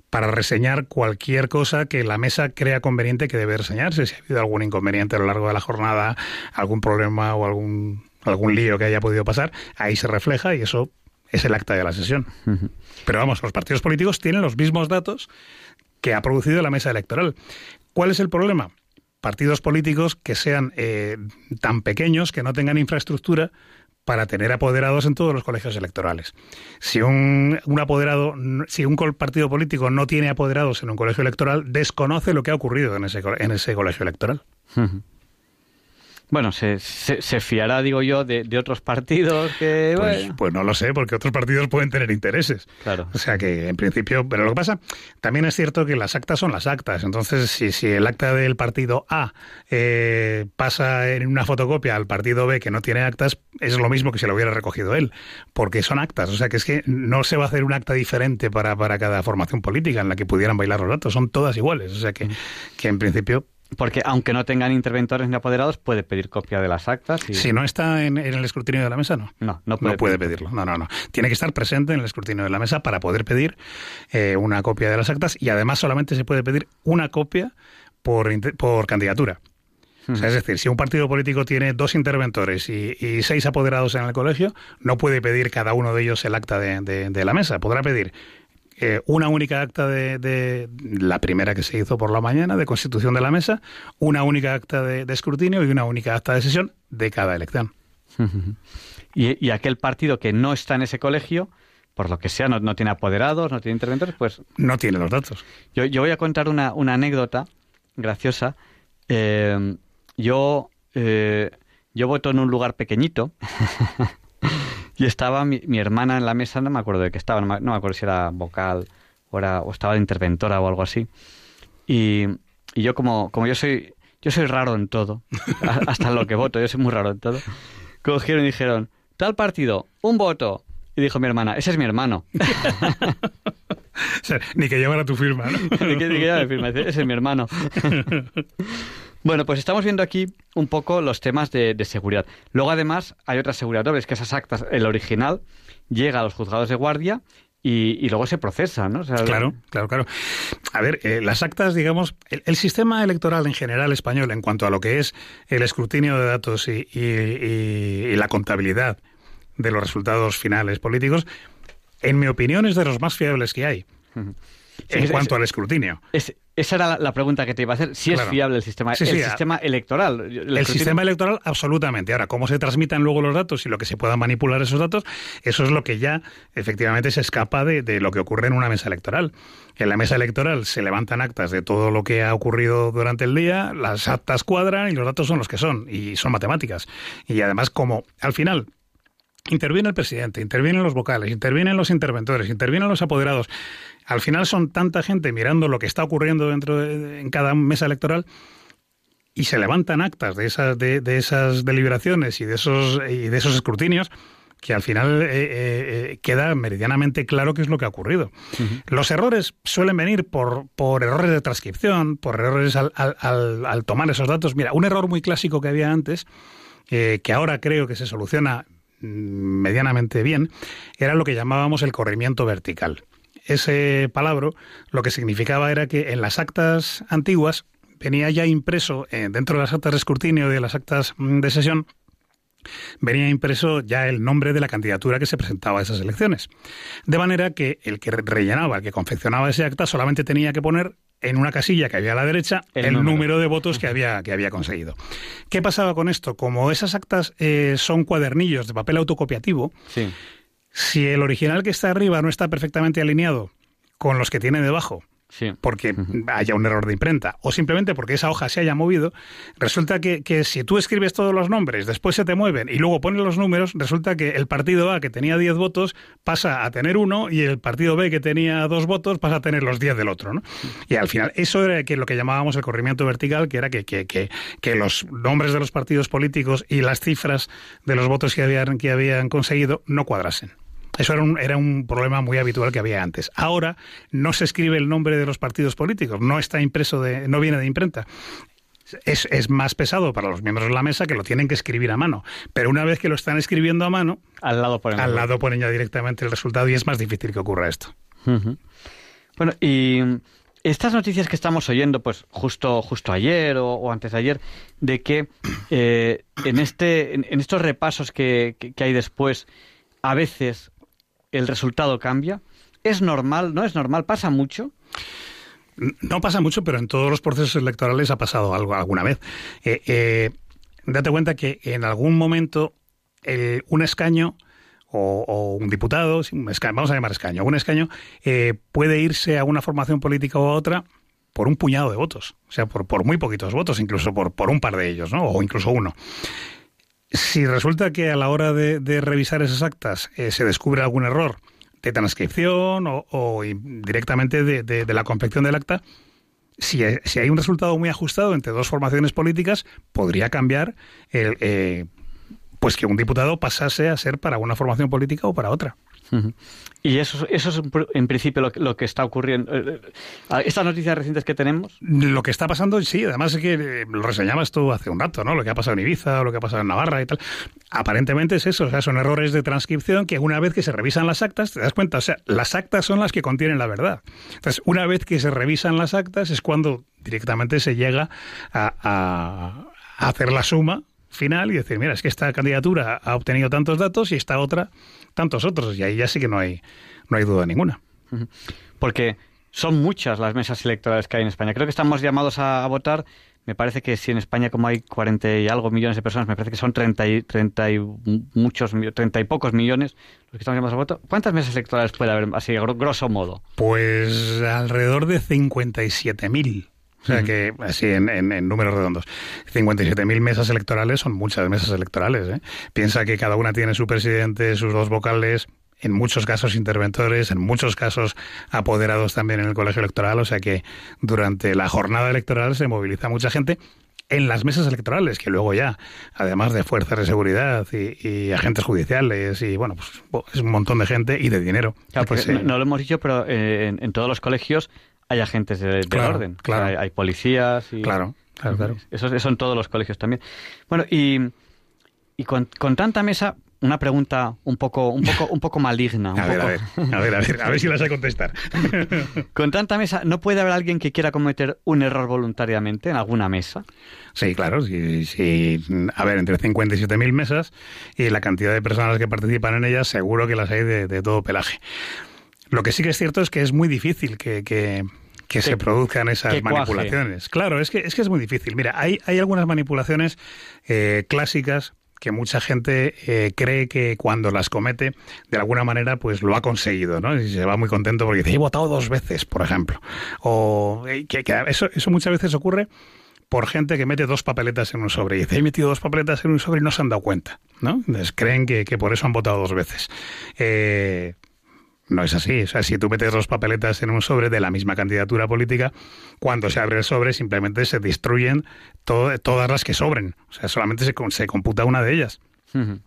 S2: para reseñar cualquier cosa que la mesa crea conveniente que debe reseñarse, si ha habido algún inconveniente a lo largo de la jornada, algún problema o algún, algún lío que haya podido pasar, ahí se refleja y eso es el acta de la sesión. Pero vamos, los partidos políticos tienen los mismos datos que ha producido la mesa electoral. ¿Cuál es el problema? Partidos políticos que sean eh, tan pequeños, que no tengan infraestructura, para tener apoderados en todos los colegios electorales. Si un, apoderado, si un partido político no tiene apoderados en un colegio electoral, desconoce lo que ha ocurrido en ese, en ese colegio electoral.
S1: Bueno, se, se, fiará, digo yo, de, otros partidos que...
S2: Pues, pues, no lo sé, porque otros partidos pueden tener intereses.
S1: Claro.
S2: O sea que, en principio... Pero lo que pasa, también es cierto que las actas son las actas. Entonces, si, si el acta del partido A eh, pasa en una fotocopia al partido B que no tiene actas, es lo mismo que si lo hubiera recogido él, porque son actas. O sea que es que no se va a hacer un acta diferente para, para cada formación política en la que pudieran bailar los datos. Son todas iguales. O sea que, mm. que en principio
S1: porque aunque no tengan interventores ni apoderados, puede pedir copia de las actas.
S2: Si no está en, el escrutinio de la mesa, no.
S1: No, no puede,
S2: pedirlo. No, no, no. Tiene que estar presente en el escrutinio de la mesa para poder pedir eh, una copia de las actas y además solamente se puede pedir una copia por, por candidatura. es decir, si un partido político tiene dos interventores y, seis apoderados en el colegio, no puede pedir cada uno de ellos el acta de la mesa. Podrá pedir eh, una única acta de, la primera que se hizo por la mañana de constitución de la mesa, una única acta de, escrutinio y una única acta de sesión de cada elección.
S1: y, aquel partido que no está en ese colegio, por lo que sea, no, tiene apoderados, no tiene interventores, pues...
S2: No tiene los datos.
S1: Yo, voy a contar una, anécdota graciosa. Eh, yo, eh, yo voto en un lugar pequeñito Y estaba mi, hermana en la mesa, no me acuerdo de qué estaba, no me, acuerdo si era vocal o, era, o estaba de interventora o algo así. Y, y yo como, como yo soy yo soy raro en todo, hasta en lo que voto, yo soy muy raro en todo. Cogieron y dijeron, tal partido, un voto. Y dijo mi hermana, ese es mi hermano.
S2: ni que llevara tu firma, ¿no?
S1: ni que, ni que mi firma, ese es mi hermano. Bueno, pues estamos viendo aquí un poco los temas de, seguridad. Luego, además, hay otras seguridad que esas actas, el original, llega a los juzgados de guardia y, luego se procesa, ¿no?
S2: claro, claro, claro. A ver, eh, las actas, digamos, el, sistema electoral en general español, en cuanto a lo que es el escrutinio de datos y, y la contabilidad de los resultados finales políticos, en mi opinión es de los más fiables que hay en cuanto al escrutinio.
S1: Esa era la, pregunta que te iba a hacer. Si es fiable el sistema, el sistema electoral.
S2: El, sistema electoral, absolutamente. Ahora, cómo se transmitan luego los datos y lo que se pueda manipular esos datos, eso es lo que ya efectivamente se escapa de, lo que ocurre en una mesa electoral. En la mesa electoral se levantan actas de todo lo que ha ocurrido durante el día, las actas cuadran y los datos son los que son, y son matemáticas. Y además, como al final interviene el presidente, intervienen los vocales, intervienen los interventores, intervienen los apoderados, al final son tanta gente mirando lo que está ocurriendo dentro de, en cada mesa electoral y se levantan actas de esas, de, esas deliberaciones y de esos, y de esos escrutinios que al final eh, eh, eh, queda meridianamente claro qué es lo que ha ocurrido. Los errores suelen venir por, por errores de transcripción, por errores al, al, al, tomar esos datos. Mira, un error muy clásico que había antes, que ahora creo que se soluciona medianamente bien, era lo que llamábamos el corrimiento vertical. Ese palabra lo que significaba era que en las actas antiguas venía ya impreso, eh, dentro de las actas de escrutinio de las actas mm, de sesión, venía impreso ya el nombre de la candidatura que se presentaba a esas elecciones. De manera que el que rellenaba, el que confeccionaba ese acta, solamente tenía que poner en una casilla que había a la derecha el, número. de votos que había, que había conseguido. ¿Qué pasaba con esto? Como esas actas eh, son cuadernillos de papel autocopiativo,
S1: sí
S2: si el original que está arriba no está perfectamente alineado con los que tiene debajo, porque haya un error de imprenta o simplemente porque esa hoja se haya movido, resulta que, que, si tú escribes todos los nombres, después se te mueven y luego pones los números, resulta que el partido A que tenía 10 votos pasa a tener uno y el partido B que tenía dos votos pasa a tener los 10 del otro. ¿no? Y al final, eso era que lo que llamábamos el corrimiento vertical, que era que, que, que, que los nombres de los partidos políticos y las cifras de los votos que habían, que habían conseguido no cuadrasen. Eso era un, era un problema muy habitual que había antes. Ahora no se escribe el nombre de los partidos políticos, no está impreso de, no viene de imprenta. Es, es, más pesado para los miembros de la mesa que lo tienen que escribir a mano. Pero una vez que lo están escribiendo a mano,
S1: al lado ponen,
S2: al lado ponen ya directamente el resultado y es más difícil que ocurra esto.
S1: Uh -huh. Bueno, y estas noticias que estamos oyendo, pues justo, justo ayer o, o antes de ayer, de que eh, en, este, en, en, estos repasos que, que, que hay después, a veces el resultado cambia. ¿Es normal? ¿No es normal? ¿Pasa mucho?
S2: No pasa mucho, pero en todos los procesos electorales ha pasado algo alguna vez. Eh, eh, date cuenta que en algún momento el, un escaño o, un diputado, vamos a llamar escaño, un escaño eh, puede irse a una formación política o a otra por un puñado de votos, o sea, por, por muy poquitos votos, incluso por, por un par de ellos, ¿no? o incluso uno. Si resulta que a la hora de, revisar esas actas eh, se descubre algún error de transcripción o, directamente de, la confección del acta, si, si, hay un resultado muy ajustado entre dos formaciones políticas, podría cambiar el, eh, pues que un diputado pasase a ser para una formación política o para otra.
S1: Uh -huh. Y eso, eso es en principio lo, lo, que está ocurriendo. Estas noticias recientes que tenemos.
S2: Lo que está pasando, sí, además es que lo reseñabas tú hace un rato, ¿no? Lo que ha pasado en Ibiza, lo que ha pasado en Navarra y tal. Aparentemente es eso, o sea, son errores de transcripción que una vez que se revisan las actas, te das cuenta, o sea, las actas son las que contienen la verdad. Entonces, una vez que se revisan las actas es cuando directamente se llega a, a, a hacer la suma final y decir, mira, es que esta candidatura ha obtenido tantos datos y esta otra tantos otros. Y ahí ya sí que no hay, no hay duda ninguna.
S1: Porque son muchas las mesas electorales que hay en España. Creo que estamos llamados a, a votar. Me parece que si en España, como hay 40 y algo millones de personas, me parece que son 30 y, 30 y muchos, 30 y pocos millones los que estamos llamados a votar. ¿Cuántas mesas electorales puede haber, así, grosso modo?
S2: Pues alrededor de 57.000. O sea que, así en, en, en números redondos, 57.000 mesas electorales son muchas mesas electorales. ¿eh? Piensa que cada una tiene su presidente, sus dos vocales, en muchos casos interventores, en muchos casos apoderados también en el colegio electoral. O sea que durante la jornada electoral se moviliza mucha gente en las mesas electorales, que luego ya, además de fuerzas de seguridad y, y agentes judiciales y, bueno, pues es un montón de gente y de dinero.
S1: Claro, porque se... no, lo hemos dicho, pero eh, en, en, todos los colegios hay agentes de, de
S2: claro,
S1: orden.
S2: Claro.
S1: O sea, hay, hay, policías y...
S2: Claro, claro, claro.
S1: Eso, eso en todos los colegios también. Bueno, y, y con, con tanta mesa, una pregunta un poco, un poco, un poco maligna. Un
S2: a, ver,
S1: poco...
S2: a ver, a ver, a ver, a ver si la sé contestar.
S1: Con tanta mesa, ¿no puede haber alguien que quiera cometer un error voluntariamente en alguna mesa?
S2: Sí, claro. Sí, sí. A ver, entre 57.000 mesas y la cantidad de personas que participan en ellas, seguro que las hay de, de todo pelaje. Lo que sí que es cierto es que es muy difícil que, que, que se produzcan esas manipulaciones. Claro, es que, es que es muy difícil. Mira, hay, hay algunas manipulaciones eh, clásicas que mucha gente eh, cree que cuando las comete, de alguna manera, pues lo ha conseguido, ¿no? Y se va muy contento porque dice, he votado dos veces, por ejemplo. O eh, que, que eso, eso muchas veces ocurre por gente que mete dos papeletas en un sobre y dice, he metido dos papeletas en un sobre y no se han dado cuenta, ¿no? Entonces creen que, que por eso han votado dos veces. Eh, no es así. O sea, si tú metes dos papeletas en un sobre de la misma candidatura política, cuando se abre el sobre simplemente se destruyen todo, todas las que sobren. O sea, solamente se, se computa una de ellas. Uh -huh.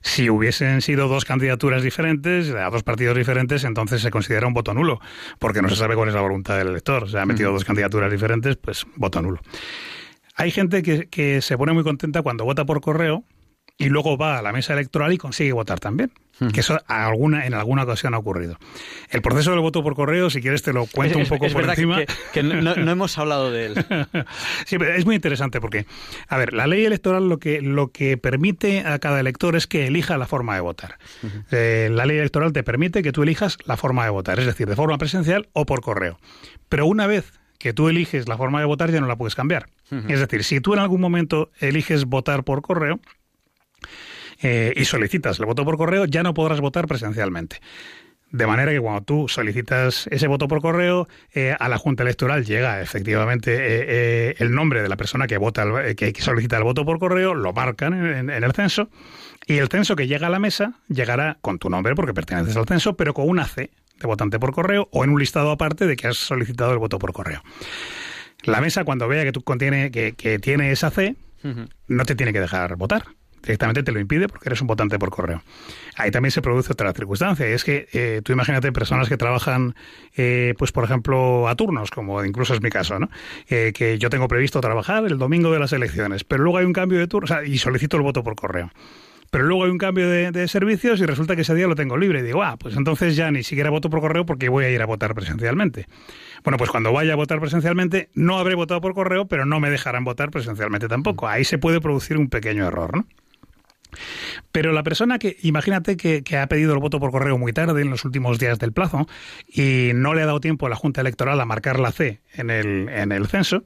S2: Si hubiesen sido dos candidaturas diferentes, a dos partidos diferentes, entonces se considera un voto nulo, porque no se sabe cuál es la voluntad del elector. O sea, ha metido uh -huh. dos candidaturas diferentes, pues voto nulo. Hay gente que, que se pone muy contenta cuando vota por correo, y luego va a la mesa electoral y consigue votar también. Que eso alguna, en alguna ocasión ha ocurrido. El proceso del voto por correo, si quieres te lo cuento
S1: es,
S2: un poco
S1: es
S2: por encima.
S1: Que, que no, no, hemos hablado de él.
S2: sí, pero es muy interesante porque, a ver, la ley electoral lo que, lo que permite a cada elector es que elija la forma de votar. Eh, la ley electoral te permite que tú elijas la forma de votar, es decir, de forma presencial o por correo. Pero una vez que tú eliges la forma de votar ya no la puedes cambiar. Es decir, si tú en algún momento eliges votar por correo, eh, y solicitas el voto por correo, ya no podrás votar presencialmente. De manera que cuando tú solicitas ese voto por correo, eh, a la Junta Electoral llega efectivamente eh, eh, el nombre de la persona que vota, que solicita el voto por correo, lo marcan en, el censo, y el censo que llega a la mesa llegará con tu nombre porque perteneces al censo, pero con una C de votante por correo o en un listado aparte de que has solicitado el voto por correo. La mesa, cuando vea que tú contiene, que, tiene esa C, no te tiene que dejar votar directamente te lo impide porque eres un votante por correo. Ahí también se produce otra circunstancia, y es que eh, tú imagínate personas que trabajan, eh, pues por ejemplo, a turnos, como incluso es mi caso, ¿no? Eh, que yo tengo previsto trabajar el domingo de las elecciones, pero luego hay un cambio de turno, o sea, y solicito el voto por correo. Pero luego hay un cambio de, servicios y resulta que ese día lo tengo libre. Y digo, ah, pues entonces ya ni siquiera voto por correo porque voy a ir a votar presencialmente. Bueno, pues cuando vaya a votar presencialmente, no habré votado por correo, pero no me dejarán votar presencialmente tampoco. Ahí se puede producir un pequeño error, ¿no? Pero la persona que, imagínate que, ha pedido el voto por correo muy tarde, en los últimos días del plazo, y no le ha dado tiempo a la Junta Electoral a marcar la C en el, en el censo,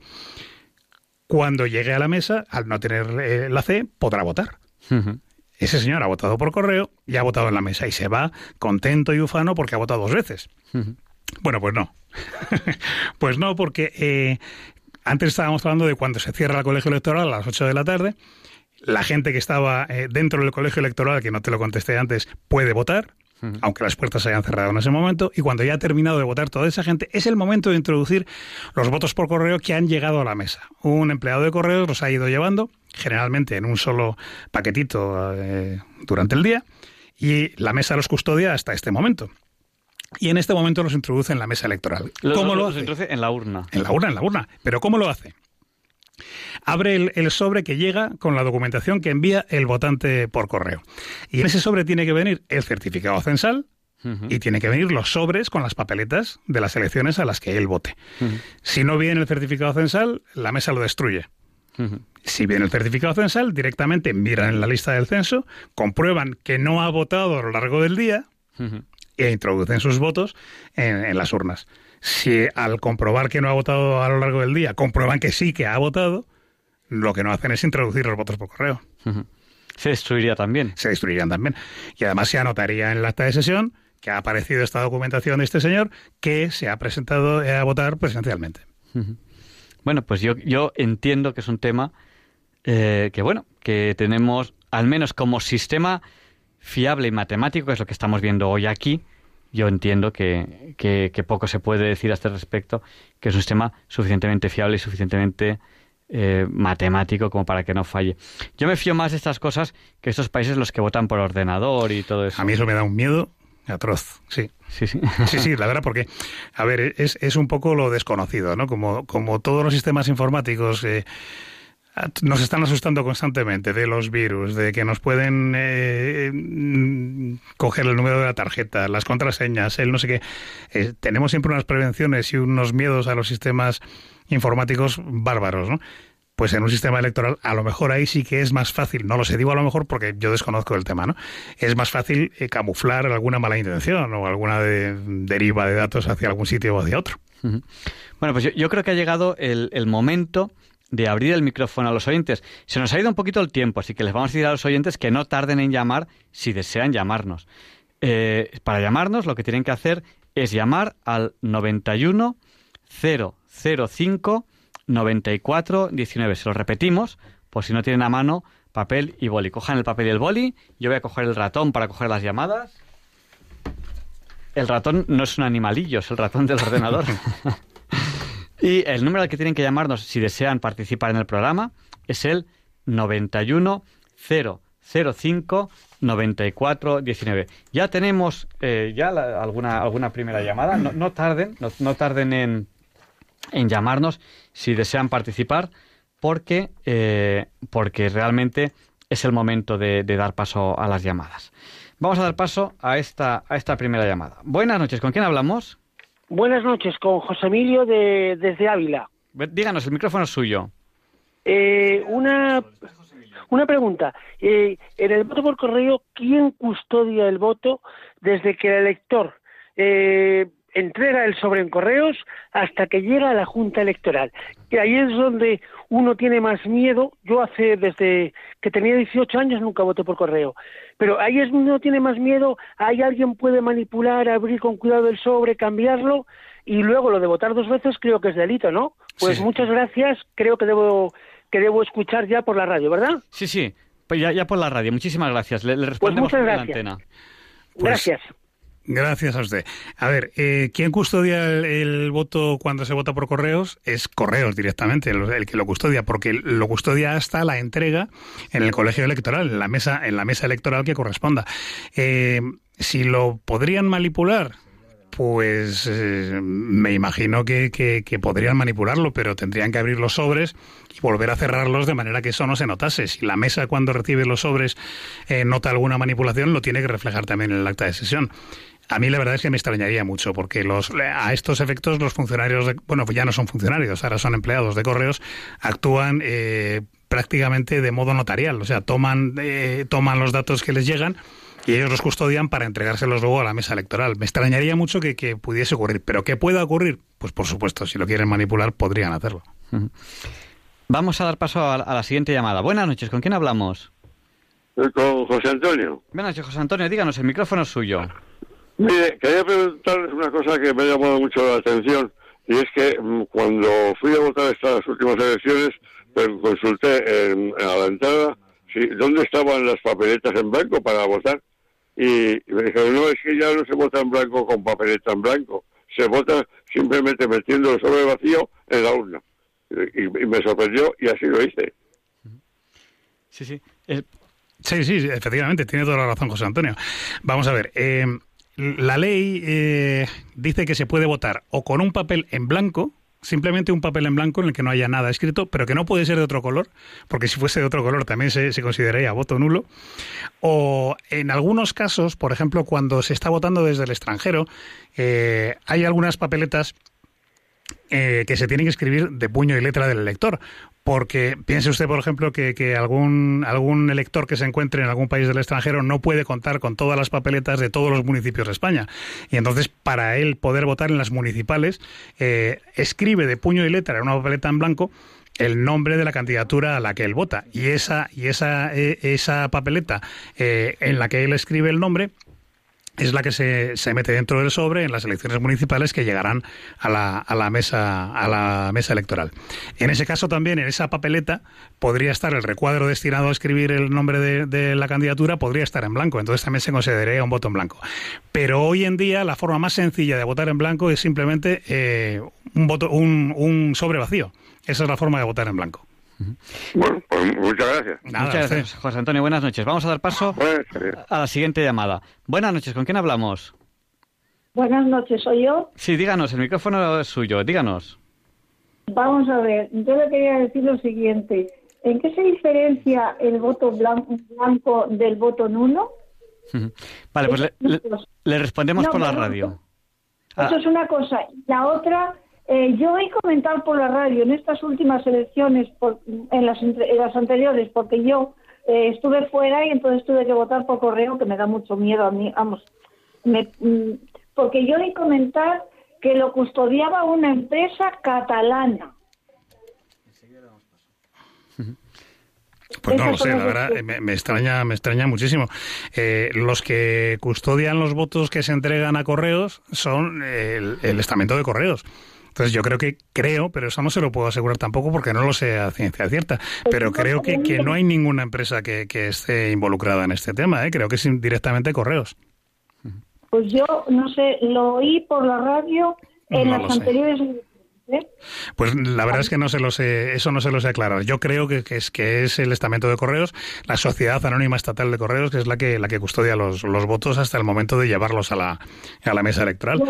S2: cuando llegue a la mesa, al no tener eh, la C, podrá votar. Ese señor ha votado por correo y ha votado en la mesa y se va contento y ufano porque ha votado dos veces. Bueno, pues no. pues no, porque eh, antes estábamos hablando de cuando se cierra el colegio electoral a las 8 de la tarde la gente que estaba eh, dentro del colegio electoral, que no te lo contesté antes, puede votar, aunque las puertas se hayan cerrado en ese momento, y cuando ya ha terminado de votar toda esa gente, es el momento de introducir los votos por correo que han llegado a la mesa. Un empleado de correos los ha ido llevando, generalmente en un solo paquetito eh, durante el día, y la mesa los custodia hasta este momento. Y en este momento los introduce en la mesa electoral.
S1: ¿Cómo lo hace? introduce en la urna.
S2: En la urna, en la urna. Pero ¿cómo lo hace? Abre el, sobre que llega con la documentación que envía el votante por correo. Y en ese sobre tiene que venir el certificado censal, y tiene que venir los sobres con las papeletas de las elecciones a las que él vote. Si no viene el certificado censal, la mesa lo destruye. Si viene el certificado censal, directamente miran en la lista del censo, comprueban que no ha votado a lo largo del día e introducen sus votos en las urnas. Si al comprobar que no ha votado a lo largo del día, comprueban que sí que ha votado, lo que no hacen es introducir los votos por correo.
S1: Se destruiría también.
S2: Se destruirían también. Y además se anotaría en el acta de sesión que ha aparecido esta documentación de este señor que se ha presentado a votar presencialmente.
S1: Bueno, pues yo, yo entiendo que es un tema eh, que, bueno, que tenemos, al menos como sistema fiable y matemático, que es lo que estamos viendo hoy aquí, yo entiendo que, que, poco se puede decir a este respecto, que es un sistema suficientemente fiable y suficientemente eh, matemático como para que no falle. Yo me fío más de estas cosas que estos países los que votan por ordenador y todo eso.
S2: A mí eso me da un miedo atroz, sí.
S1: Sí, sí.
S2: Sí, sí, la verdad, porque, a ver, es, es un poco lo desconocido, ¿no? Como, como todos los sistemas informáticos... Eh, nos están asustando constantemente de los virus, de que nos pueden eh, mm, coger el número de la tarjeta, las contraseñas, el no sé qué. Eh, tenemos siempre unas prevenciones y unos miedos a los sistemas informáticos bárbaros, ¿no? Pues en un sistema electoral a lo mejor ahí sí que es más fácil, no lo sé, digo a lo mejor porque yo desconozco el tema, ¿no? Es más fácil eh, camuflar alguna mala intención o alguna deriva de datos hacia algún sitio o hacia otro.
S1: Bueno, pues yo, creo que ha llegado el momento de abrir el micrófono a los oyentes. Se nos ha ido un poquito el tiempo, así que les vamos a decir a los oyentes que no tarden en llamar si desean llamarnos. Eh, para llamarnos lo que tienen que hacer es llamar al 91 005 94 19. Se lo repetimos, por si no tienen a mano papel y boli. Cojan el papel y el boli. Yo voy a coger el ratón para coger las llamadas. El ratón no es un animalillo, es el ratón del ordenador. Y el número al que tienen que llamarnos si desean participar en el programa es el 91 005 94 19. Ya tenemos eh, ya alguna, alguna primera llamada. No, tarden, no, tarden en, en, llamarnos si desean participar, porque, eh, porque realmente es el momento de, de, dar paso a las llamadas. Vamos a dar paso a esta, a esta primera llamada. Buenas noches, ¿con quién hablamos?
S3: Buenas noches, con José Emilio de, desde Ávila.
S1: Díganos, el micrófono es suyo.
S3: Eh, una, una pregunta. Eh, en el voto por correo, ¿quién custodia el voto desde que el elector eh, entrega el sobre en correos hasta que llega a la Junta Electoral. Y ahí es donde uno tiene más miedo. Yo hace, desde que tenía 18 años, nunca voté por correo. Pero ahí es uno tiene más miedo. Ahí alguien puede manipular, abrir con cuidado el sobre, cambiarlo. Y luego lo de votar dos veces creo que es delito, ¿no? Pues muchas gracias. Creo que debo, que debo escuchar ya por la radio, ¿verdad?
S1: Sí, sí. Pues ya, ya por la radio. Muchísimas gracias. Le, le
S3: Pues
S1: respondemos
S3: muchas
S1: por la
S3: gracias.
S1: antena.
S2: Pues-
S3: Gracias.
S2: Gracias a usted. A ver, eh, ¿quién custodia el, voto cuando se vota por correos? Es correos directamente, el, el que lo custodia, porque lo custodia hasta la entrega en el colegio electoral, en la mesa, en la mesa electoral que corresponda. Eh, si lo podrían manipular, pues eh, me imagino que, que- que podrían manipularlo, pero tendrían que abrir los sobres y volver a cerrarlos de manera que eso no se notase. Si la mesa cuando recibe los sobres eh, nota alguna manipulación, lo tiene que reflejar también en el acta de sesión. A mí la verdad es que me extrañaría mucho, porque los, a estos efectos los funcionarios, de- bueno, ya no son funcionarios, ahora son empleados de correos, actúan eh, prácticamente de modo notarial, o sea, toman, eh, toman los datos que les llegan y ellos los custodian para entregárselos luego a la mesa electoral. Me extrañaría mucho que, que pudiese ocurrir, pero que pueda ocurrir, pues por supuesto, si lo quieren manipular, podrían hacerlo.
S1: Vamos a dar paso a, a la siguiente llamada. Buenas noches, ¿con quién hablamos?
S4: Con José Antonio.
S1: Buenas noches, José Antonio, díganos, el micrófono es suyo.
S4: Mire, quería preguntarles una cosa que me ha llamado mucho la atención y es que mm, cuando fui a votar estas últimas elecciones, consulté en- a la entrada si, dónde estaban las papeletas en blanco para votar y, y me dijeron, no, es que ya no se vota en blanco con papeleta en blanco, se vota simplemente metiendo el sobre vacío en la urna. Y, y me sorprendió y así lo hice.
S1: Sí, sí. Eh,
S2: Sí, sí, efectivamente, tiene toda la razón José Antonio. Vamos a ver, eh, la ley eh, dice que se puede votar o con un papel en blanco, simplemente un papel en blanco en el que no haya nada escrito, pero que no puede ser de otro color, porque si fuese de otro color también se, consideraría voto nulo. O en algunos casos, por ejemplo, cuando se está votando desde el extranjero, eh, hay algunas papeletas eh, que se tienen que escribir de puño y letra del elector. Porque piense usted, por ejemplo, que, que algún, algún elector que se encuentre en algún país del extranjero no puede contar con todas las papeletas de todos los municipios de España. Y entonces, para él poder votar en las municipales, eh, escribe de puño y letra en una papeleta en blanco el nombre de la candidatura a la que él vota. Y esa, y esa, eh, esa papeleta eh, en la que él escribe el nombre es la que se, se mete dentro del sobre en las elecciones municipales que llegarán a la, a la mesa a la mesa electoral. En ese caso también en esa papeleta podría estar el recuadro destinado a escribir el nombre de, de la candidatura podría estar en blanco, entonces también se consideraría un voto en blanco. Pero hoy en día la forma más sencilla de votar en blanco es simplemente eh, un voto un, un sobre vacío. Esa es la forma de votar en blanco.
S4: Bueno, pues muchas gracias.
S2: Nada,
S1: muchas
S2: usted.
S1: gracias, José Antonio. Buenas noches. Vamos a dar paso a la siguiente llamada. Buenas noches, ¿con quién hablamos?
S5: Buenas noches, soy yo.
S1: Sí, díganos, el micrófono es suyo, díganos.
S5: Vamos a ver, yo le quería decir lo siguiente. ¿En qué se diferencia el voto blan- blanco del voto nulo?
S1: Vale, pues le, le- le respondemos
S5: No,
S1: por la radio. Ah,
S5: Eso es una cosa. La otra, eh, yo he comentado por la radio en estas últimas elecciones, por- en, las, en las anteriores, porque yo eh, estuve fuera y entonces tuve que votar por correo, que me da mucho miedo a mí, vamos. Me- mm, porque yo he comentar que lo custodiaba una empresa catalana.
S2: Pues no lo sé, la verdad, me, me extraña, me extraña muchísimo. Eh, los que custodian los votos que se entregan a correos son el, el estamento de correos. Entonces yo creo que, creo, pero eso no se lo puedo asegurar tampoco porque no lo sé a ciencia cierta, pero creo que, que no hay ninguna empresa que, que esté involucrada en este tema, ¿eh? creo que es directamente correos.
S5: Pues yo, no sé, lo oí por la radio en
S2: No
S5: las anteriores ¿eh?
S2: Pues la verdad es que no se lo sé, eso no se lo sé aclarar. Yo creo que, que es que es el estamento de correos, la Sociedad Anónima Estatal de Correos, que es la que la que custodia los, los votos hasta el momento de llevarlos a la, a la mesa electoral.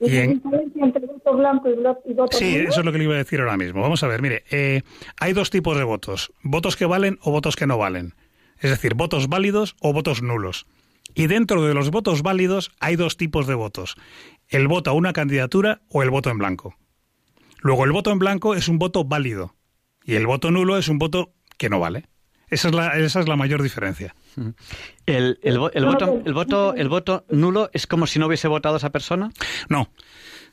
S2: Y
S5: ¿y
S2: en-
S5: entre voto blanco y voto, y voto
S2: Sí,
S5: nulo?
S2: eso es lo que le iba a decir ahora mismo. Vamos a ver, mire, eh, hay dos tipos de votos, votos que valen o votos que no valen. Es decir, votos válidos o votos nulos. Y dentro de los votos válidos hay dos tipos de votos, el voto a una candidatura o el voto en blanco. Luego, el voto en blanco es un voto válido y el voto nulo es un voto que no vale. Esa es la, esa es la mayor diferencia.
S1: ¿El, el, el, voto, el, voto, ¿El voto nulo es como si no hubiese votado esa persona?
S2: No,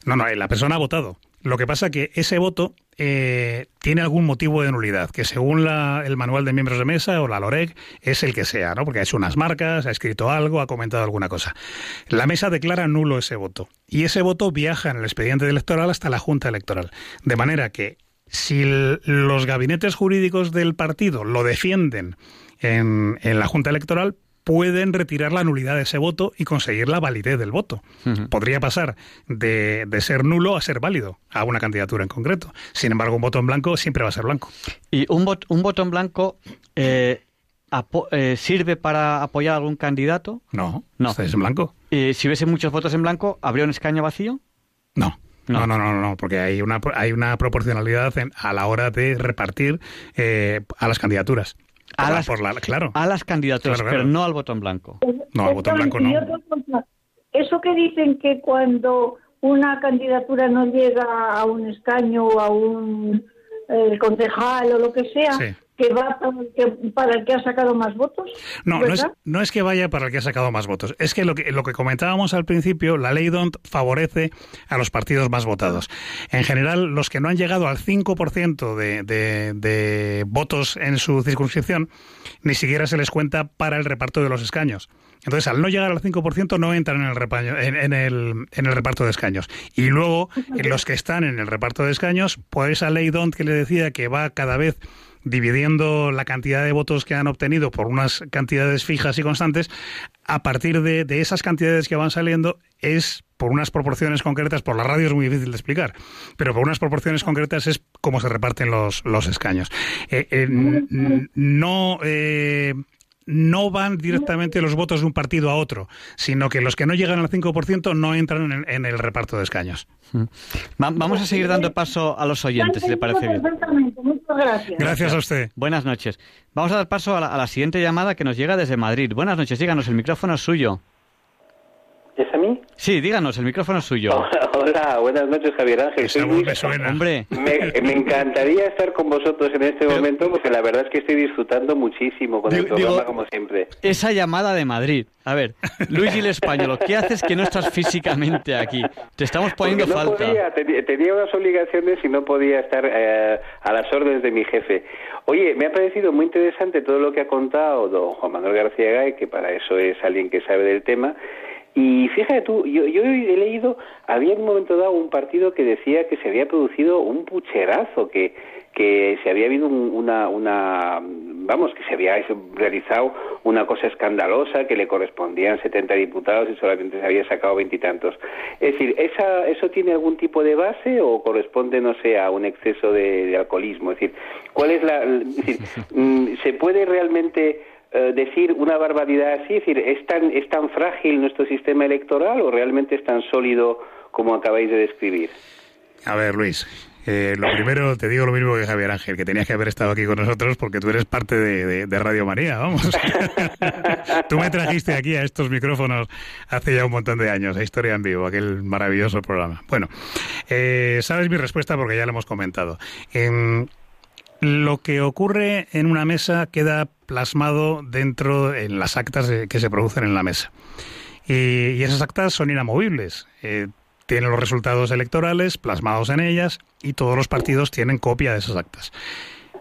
S2: no, no, la persona ha votado. Lo que pasa es que ese voto eh, tiene algún motivo de nulidad, que según la, el manual de miembros de mesa o la LOREG es el que sea, ¿no? Porque ha hecho unas marcas, ha escrito algo, ha comentado alguna cosa. La mesa declara nulo ese voto y ese voto viaja en el expediente electoral hasta la Junta Electoral. De manera que si los gabinetes jurídicos del partido lo defienden en, en la Junta Electoral, pueden retirar la nulidad de ese voto y conseguir la validez del voto. Podría pasar de, ser nulo a ser válido a una candidatura en concreto. Sin embargo, un voto en blanco siempre va a ser blanco.
S1: ¿Y un, voto, un voto en blanco eh, eh, sirve para apoyar a algún candidato?
S2: No, no. es en blanco.
S1: ¿Y si hubiese muchos votos en blanco, habría un escaño vacío?
S2: No. No, no, no, no, porque hay una, hay una proporcionalidad a la hora de repartir eh, a las candidaturas.
S1: A las, claro. a las candidaturas, pero no al botón blanco.
S2: No, al botón blanco no.
S5: Eso que dicen que cuando una candidatura no llega a un escaño o a un eh, concejal o lo que sea, que va para el, que, ha sacado más votos.
S2: No, no es, que vaya para el que ha sacado más votos. Es que lo que, lo que comentábamos al principio, la ley DONT favorece a los partidos más votados. En general, los que no han llegado al 5% de, de, de votos en su circunscripción, ni siquiera se les cuenta para el reparto de los escaños. Entonces, al no llegar al 5%, no entran en el, repaño, en, el, en el reparto de escaños. Y luego, los que están en el reparto de escaños, por esa ley DONT que le decía que va cada vez dividiendo la cantidad de votos que han obtenido por unas cantidades fijas y constantes, a partir de, esas cantidades que van saliendo es por unas proporciones concretas, por la radio es muy difícil de explicar, pero por unas proporciones concretas es cómo se reparten los, los escaños. Eh, eh, no eh, no van directamente los votos de un partido a otro, sino que los que no llegan al 5% no entran en, el reparto de escaños.
S1: Mm. vamos a seguir dando paso a los oyentes, si le parece bien.
S5: gracias.
S2: Gracias a usted.
S1: Buenas noches. Vamos a dar paso a la, a la siguiente llamada que nos llega desde Madrid. Buenas noches, díganos, el micrófono es suyo.
S6: ¿Es a mí?
S1: Sí, díganos, el micrófono es suyo.
S6: Hola, buenas noches, Javier Ángel. Soy
S2: Me, suena.
S1: Hombre.
S6: Me, encantaría estar con vosotros en este momento porque la verdad es que estoy disfrutando muchísimo con el programa, como siempre.
S1: Esa llamada de Madrid. A ver, Luis el Español, ¿qué haces que no estás físicamente aquí? Te estamos poniendo falta.
S6: Podía, tenía unas obligaciones y no podía estar eh, a las órdenes de mi jefe. Oye, me ha parecido muy interesante todo lo que ha contado don Juan Manuel García Gay, que para eso es alguien que sabe del tema. Y fíjate tú, yo, yo he leído, había en un momento dado un partido que decía que se había producido un pucherazo, que, que se había habido una, una, vamos, que se había realizado una cosa escandalosa, que le correspondían 70 diputados y solamente se había sacado veintitantos. Es decir, ¿esa, ¿eso tiene algún tipo de base o corresponde, no sé, a un exceso de, alcoholismo? Es decir, ¿cuál es la, es decir, mm, ¿se puede realmente eh, decir una barbaridad así? Es decir, ¿es tan, ¿es tan frágil nuestro sistema electoral o realmente es tan sólido como acabáis de describir?
S2: A ver, Luis, eh, lo primero, te digo lo mismo que Javier Ángel, que tenías que haber estado aquí con nosotros porque tú eres parte de, Radio María, vamos. tú me trajiste aquí a estos micrófonos hace ya un montón de años, a Historia en Vivo, aquel maravilloso programa. Bueno, eh, sabes mi respuesta porque ya lo hemos comentado. Lo que ocurre en una mesa queda plasmado dentro en las actas que se producen en la mesa. Y, esas actas son inamovibles. Eh, tienen los resultados electorales plasmados en ellas y todos los partidos tienen copia de esas actas.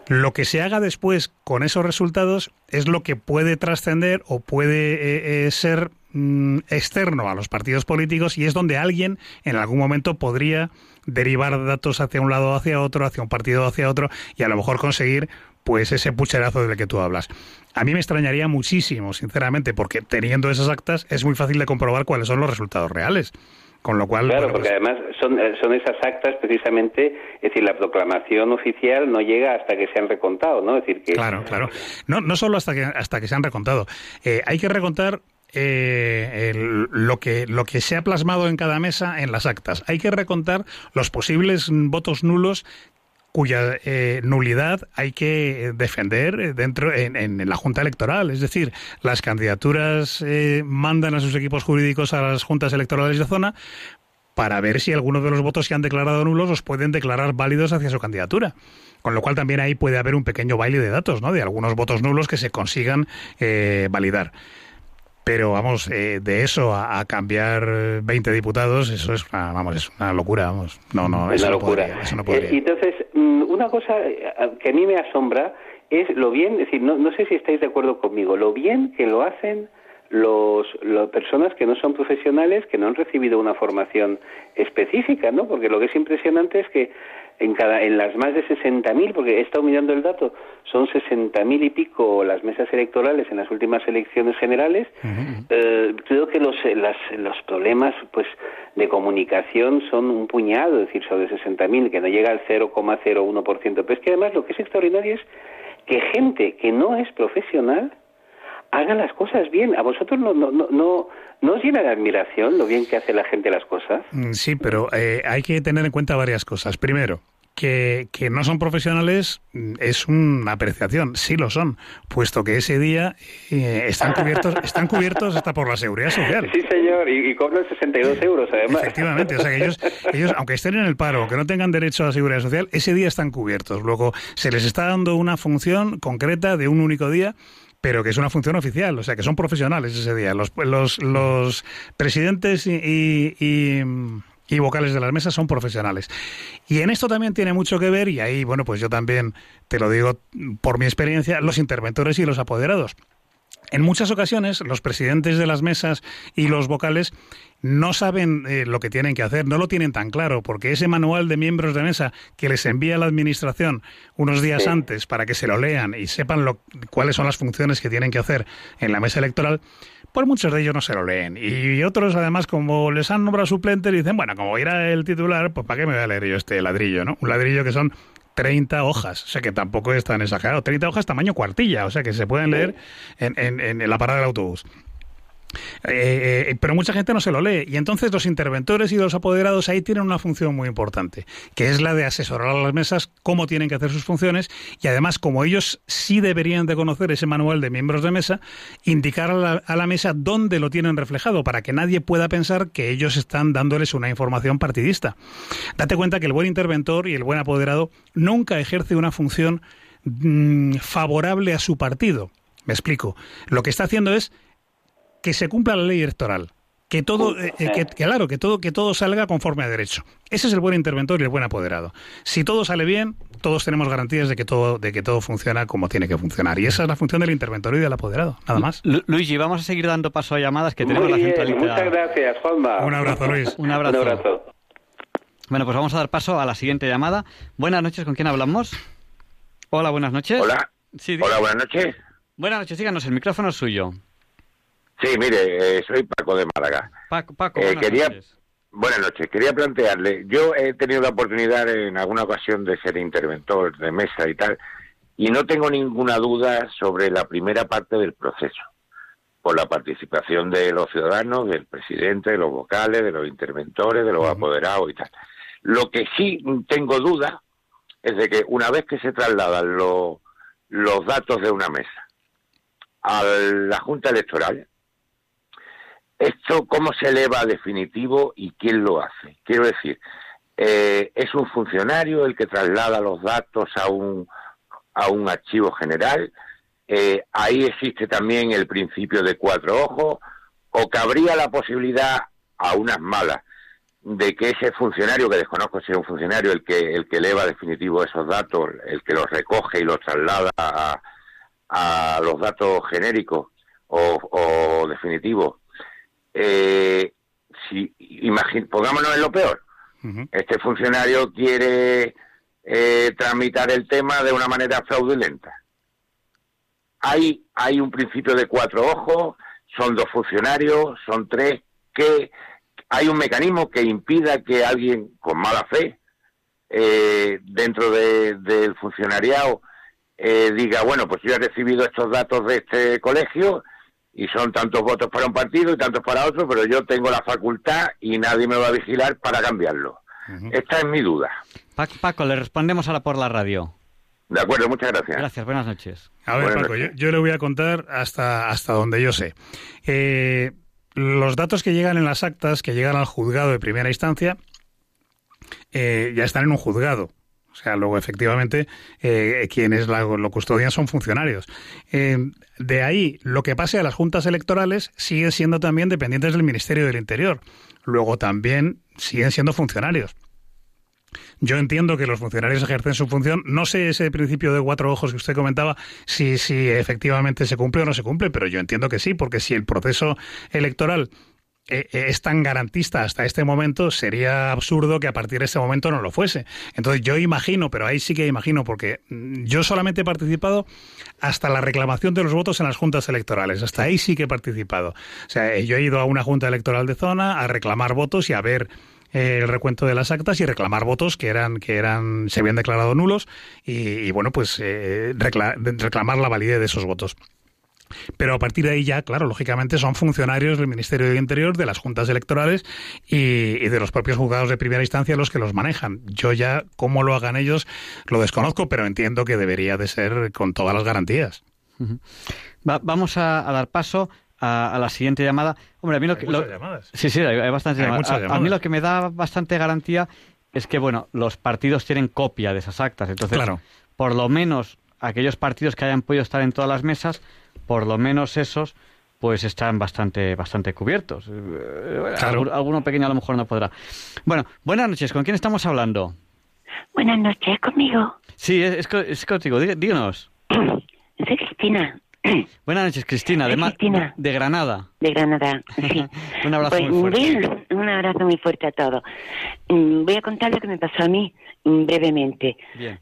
S2: Lo que se haga después con esos resultados es lo que puede trascender o puede eh, eh, ser mm, externo a los partidos políticos y es donde alguien en algún momento podría derivar datos hacia un lado o hacia otro, hacia un partido o hacia otro y a lo mejor conseguir pues ese pucherazo del que tú hablas. A mí me extrañaría muchísimo, sinceramente, porque teniendo esas actas es muy fácil de comprobar cuáles son los resultados reales. Con lo cual,
S6: claro, porque pues además son, eh, son esas actas precisamente, es decir, la proclamación oficial no llega hasta que se han recontado, ¿no? Es decir que
S2: claro, claro, no, no solo hasta que hasta que se han recontado, eh, hay que recontar eh, lo que lo que se ha plasmado en cada mesa en las actas. Hay que recontar los posibles votos nulos cuya eh, nulidad hay que defender dentro en, la Junta Electoral. Es decir, las candidaturas eh, mandan a sus equipos jurídicos a las juntas electorales de zona para ver si algunos de los votos que han declarado nulos los pueden declarar válidos hacia su candidatura. Con lo cual también ahí puede haber un pequeño baile de datos, ¿no? De algunos votos nulos que se consigan eh, validar. Pero vamos, eh, de eso a, cambiar 20 diputados, eso es una, vamos, es una locura, vamos. No, no,
S6: es
S2: una
S6: locura. Eh, entonces, mm, una cosa que a mí me asombra es lo bien, es decir, no, no sé si estáis de acuerdo conmigo, lo bien que lo hacen los, las personas que no son profesionales, que no han recibido una formación específica, ¿no? Porque lo que es impresionante es que en, cada, en las más de 60.000, porque he estado mirando el dato, son 60.000 y pico las mesas electorales en las últimas elecciones generales. Eh, creo que los, las, los problemas pues de comunicación son un puñado, es decir, sobre 60.000, que no llega al 0,01%. Pero es que además lo que es extraordinario es que gente que no es profesional hagan las cosas bien. ¿A vosotros no, no, no, no, no os llena de admiración lo bien que hace la gente las cosas?
S2: Mm, sí, pero eh, hay que tener en cuenta varias cosas. Primero, que, que, no son profesionales mm, es una apreciación, sí lo son, puesto que ese día eh, están cubiertos están cubiertos hasta por la seguridad social.
S6: Sí, señor, y, y, cobran 62 euros además.
S2: Efectivamente, o sea que ellos, ellos, aunque estén en el paro, que no tengan derecho a la seguridad social, ese día están cubiertos. Luego se les está dando una función concreta de un único día pero que es una función oficial, o sea, que son profesionales ese día. Los, los, presidentes y, y, vocales de las mesas son profesionales. Y en esto también tiene mucho que ver, y ahí, bueno, pues yo también te lo digo por mi experiencia, los interventores y los apoderados. En muchas ocasiones, los presidentes de las mesas y los vocales no saben eh, lo que tienen que hacer, no lo tienen tan claro, porque ese manual de miembros de mesa que les envía la administración unos días antes para que se lo lean y sepan lo, cuáles son las funciones que tienen que hacer en la mesa electoral, pues muchos de ellos no se lo leen. Y otros, además, como les han nombrado suplentes, dicen, bueno, como irá el titular, pues ¿para qué me voy a leer yo este ladrillo? ¿no? Un ladrillo que son 30 hojas, o sea que tampoco es tan exagerado. 30 hojas tamaño cuartilla, o sea que se pueden leer en, en, en la parada del autobús. Eh, eh, pero mucha gente no se lo lee. Y entonces los interventores y los apoderados ahí tienen una función muy importante, que es la de asesorar a las mesas cómo tienen que hacer sus funciones y además, como ellos sí deberían de conocer ese manual de miembros de mesa, indicar a la, mesa dónde lo tienen reflejado para que nadie pueda pensar que ellos están dándoles una información partidista. Date cuenta que el buen interventor y el buen apoderado nunca ejerce una función mm, favorable a su partido. Me explico. Lo que está haciendo es que se cumpla la ley electoral, que todo, eh, eh, que, claro, que todo, que todo salga conforme a derecho. Ese es el buen interventor y el buen apoderado. Si todo sale bien, todos tenemos garantías de que todo, de que todo funciona como tiene que funcionar. Y esa es la función del interventor y del apoderado, nada más.
S1: Luigi, vamos a seguir dando paso a llamadas que tenemos la centralidad.
S6: Muchas gracias, Juanma.
S2: Un abrazo, Luis.
S1: Un abrazo. Bueno, pues vamos a dar paso a la siguiente llamada. Buenas noches, ¿con quién hablamos? Hola, buenas noches.
S7: Hola. Hola, buenas noches.
S1: Buenas noches, síganos, el micrófono es suyo.
S7: Sí, mire, eh, soy Paco de Málaga.
S1: Paco, Paco eh, buenas noches.
S7: Buenas noches. Quería plantearle, yo he tenido la oportunidad en alguna ocasión de ser interventor de mesa y tal, y no tengo ninguna duda sobre la primera parte del proceso, por la participación de los ciudadanos, del presidente, de los vocales, de los interventores, de los apoderados y tal. Lo que sí tengo duda es de que una vez que se trasladan los datos de una mesa a la Junta Electoral, ¿Esto cómo se eleva a definitivo y quién lo hace? Quiero decir, eh, ¿es un funcionario el que traslada los datos a un, a un archivo general? Eh, ahí existe también el principio de cuatro ojos, o cabría la posibilidad, a unas malas, de que ese funcionario, que desconozco si es un funcionario el que, el que eleva definitivo esos datos, el que los recoge y los traslada a, a los datos genéricos o, o definitivos, eh, si pongámonos en lo peor, este funcionario quiere eh, tramitar el tema de una manera fraudulenta. Hay, hay un principio de cuatro ojos, son dos funcionarios, son tres, que hay un mecanismo que impida que alguien con mala fe eh, dentro del funcionariado eh, diga, bueno, pues yo he recibido estos datos de este colegio y son tantos votos para un partido y tantos para otro, pero yo tengo la facultad y nadie me va a vigilar para cambiarlo. Esta es mi duda.
S1: Paco, le respondemos ahora por la radio.
S7: De acuerdo, muchas gracias.
S1: Gracias, buenas noches.
S2: A ver, Paco, yo, le voy a contar hasta, hasta donde yo sé. Eh, los datos que llegan en las actas, que llegan al juzgado de primera instancia, eh, ya están en un juzgado. O sea, luego efectivamente eh, quienes lo custodian son funcionarios. Eh, de ahí, lo que pase a las juntas electorales sigue siendo también dependientes del Ministerio del Interior. Luego también siguen siendo funcionarios. Yo entiendo que los funcionarios ejercen su función. No sé ese principio de cuatro ojos que usted comentaba, si, si efectivamente se cumple o no se cumple, pero yo entiendo que sí, porque si el proceso electoral eh, eh, es tan garantista hasta este momento, sería absurdo que a partir de este momento no lo fuese. Entonces yo imagino, pero ahí sí que imagino, porque mm, yo solamente he participado hasta la reclamación de los votos en las juntas electorales. Hasta ahí sí que he participado. O sea, yo he ido a una junta electoral de zona a reclamar votos y a ver eh, el recuento de las actas y reclamar votos que eran que eran se habían declarado nulos y, bueno pues reclamar la validez de esos votos. Pero a partir de ahí ya, claro, lógicamente son funcionarios del Ministerio del Interior, de las juntas electorales y, de los propios juzgados de primera instancia los que los manejan. Yo ya, cómo lo hagan ellos, lo desconozco, pero entiendo que debería de ser con todas las garantías.
S1: vamos a, dar paso a, la siguiente llamada. Hombre, a mí lo que... Sí, sí, hay, bastantes llamadas. A, mí lo que me da bastante garantía es que, bueno, los partidos tienen copia de esas actas. Entonces, claro. por lo menos aquellos partidos que hayan podido estar en todas las mesas por lo menos esos pues están bastante bastante cubiertos. Eh, alguno pequeño a lo mejor no podrá. Bueno, buenas noches. ¿Con quién estamos hablando?
S8: Buenas noches, ¿conmigo?
S1: Sí, es, es, contigo. Díganos.
S8: Soy Cristina.
S1: Buenas noches, Cristina. De, Cristina. de Granada.
S8: De Granada, sí.
S1: un abrazo pues, muy fuerte.
S8: un abrazo muy fuerte a todos. Mm, voy a contar lo que me pasó a mí brevemente.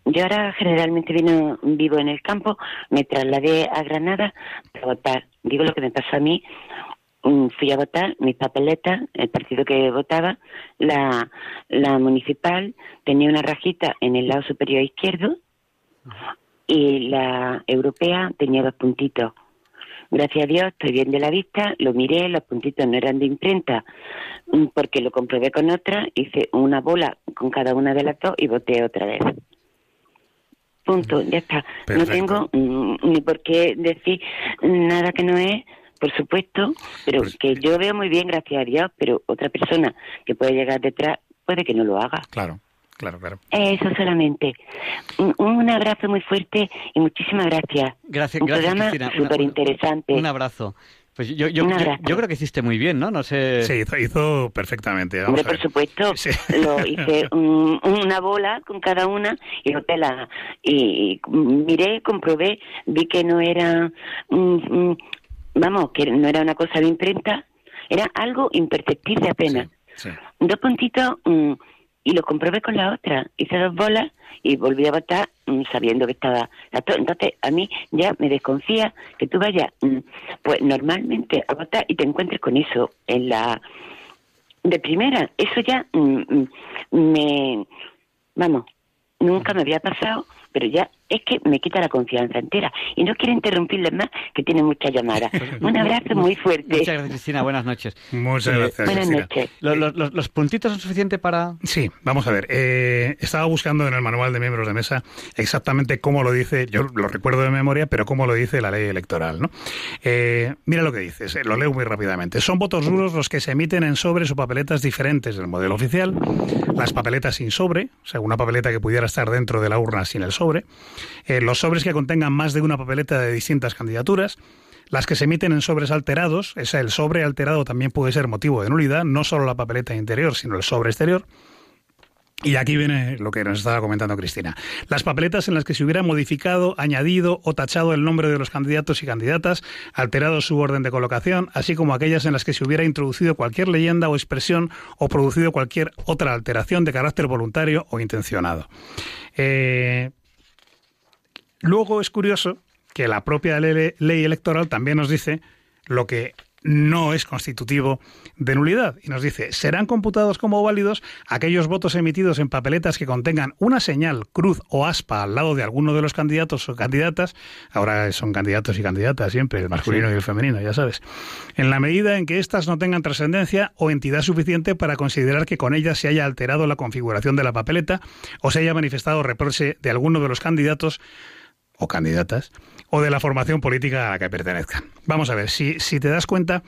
S8: Yo ahora generalmente vino, vivo en el campo, me trasladé a Granada para votar. Digo lo que me pasó a mí. Mm, fui a votar, mis papeletas, el partido que votaba, la, la municipal tenía una rajita en el lado superior izquierdo y la europea tenía dos puntitos. Gracias a Dios estoy bien de la vista, lo miré, los puntitos no eran de imprenta, mm, porque lo comprobé con otra, hice una bola con cada una de las dos y voté otra vez. Punto, ya está. No tengo mm, ni por qué decir nada que no es, por supuesto, pero pues que yo veo muy bien, gracias a Dios, pero otra persona que puede llegar detrás puede que no lo haga.
S2: Claro. Claro, claro.
S8: Eso solamente. Un, abrazo muy fuerte y muchísimas gracias.
S1: Gracias, un gracias,
S8: programa súper interesante.
S1: Un abrazo. Pues yo, yo, yo, creo que hiciste muy bien, ¿no? No sé.
S2: Sí, hizo, perfectamente.
S8: Hombre, por supuesto. Lo hice una bola con cada una y lo la. Y, miré, comprobé, vi que no era. vamos, que no era una cosa de imprenta, era algo imperceptible apenas. Dos puntitos y lo comprobé con la otra. Hice dos bolas y volví a votar mm, sabiendo que estaba. Entonces, a mí ya me desconfía que tú vayas, mm, pues normalmente a votar y te encuentres con eso en la. De primera, eso ya mm, me. Vamos, nunca me había pasado, pero ya es que me quita la confianza entera. Y no quiero interrumpirles más, que tienen muchas llamadas. Un abrazo muy fuerte.
S1: Muchas gracias, Cristina. Buenas noches.
S2: Muchas gracias.
S8: Buenas noches.
S1: ¿Los, puntitos son suficientes para...?
S2: Sí, vamos a ver. Eh, estaba buscando en el manual de miembros de mesa exactamente cómo lo dice, yo lo recuerdo de memoria, pero cómo lo dice la ley electoral. ¿no? Eh, mira lo que dice, lo leo muy rápidamente. Son votos duros los que se emiten en sobres o papeletas diferentes del modelo oficial. Las papeletas sin sobre, o sea, una papeleta que pudiera estar dentro de la urna sin el sobre eh, los sobres que contengan más de una papeleta de distintas candidaturas, las que se emiten en sobres alterados, ese el sobre alterado también puede ser motivo de nulidad, no solo la papeleta interior, sino el sobre exterior. Y aquí viene lo que nos estaba comentando Cristina. Las papeletas en las que se hubiera modificado, añadido o tachado el nombre de los candidatos y candidatas, alterado su orden de colocación, así como aquellas en las que se hubiera introducido cualquier leyenda o expresión o producido cualquier otra alteración de carácter voluntario o intencionado. Eh, Luego es curioso que la propia ley, electoral también nos dice lo que no es constitutivo de nulidad. Y nos dice, serán computados como válidos aquellos votos emitidos en papeletas que contengan una señal, cruz o aspa al lado de alguno de los candidatos o candidatas. Ahora son candidatos y candidatas siempre, el masculino y el femenino, ya sabes. En la medida en que éstas no tengan trascendencia o entidad suficiente para considerar que con ellas se haya alterado la configuración de la papeleta o se haya manifestado reproche de alguno de los candidatos o candidatas o de la formación política a la que pertenezcan. Vamos a ver, si, si te das cuenta,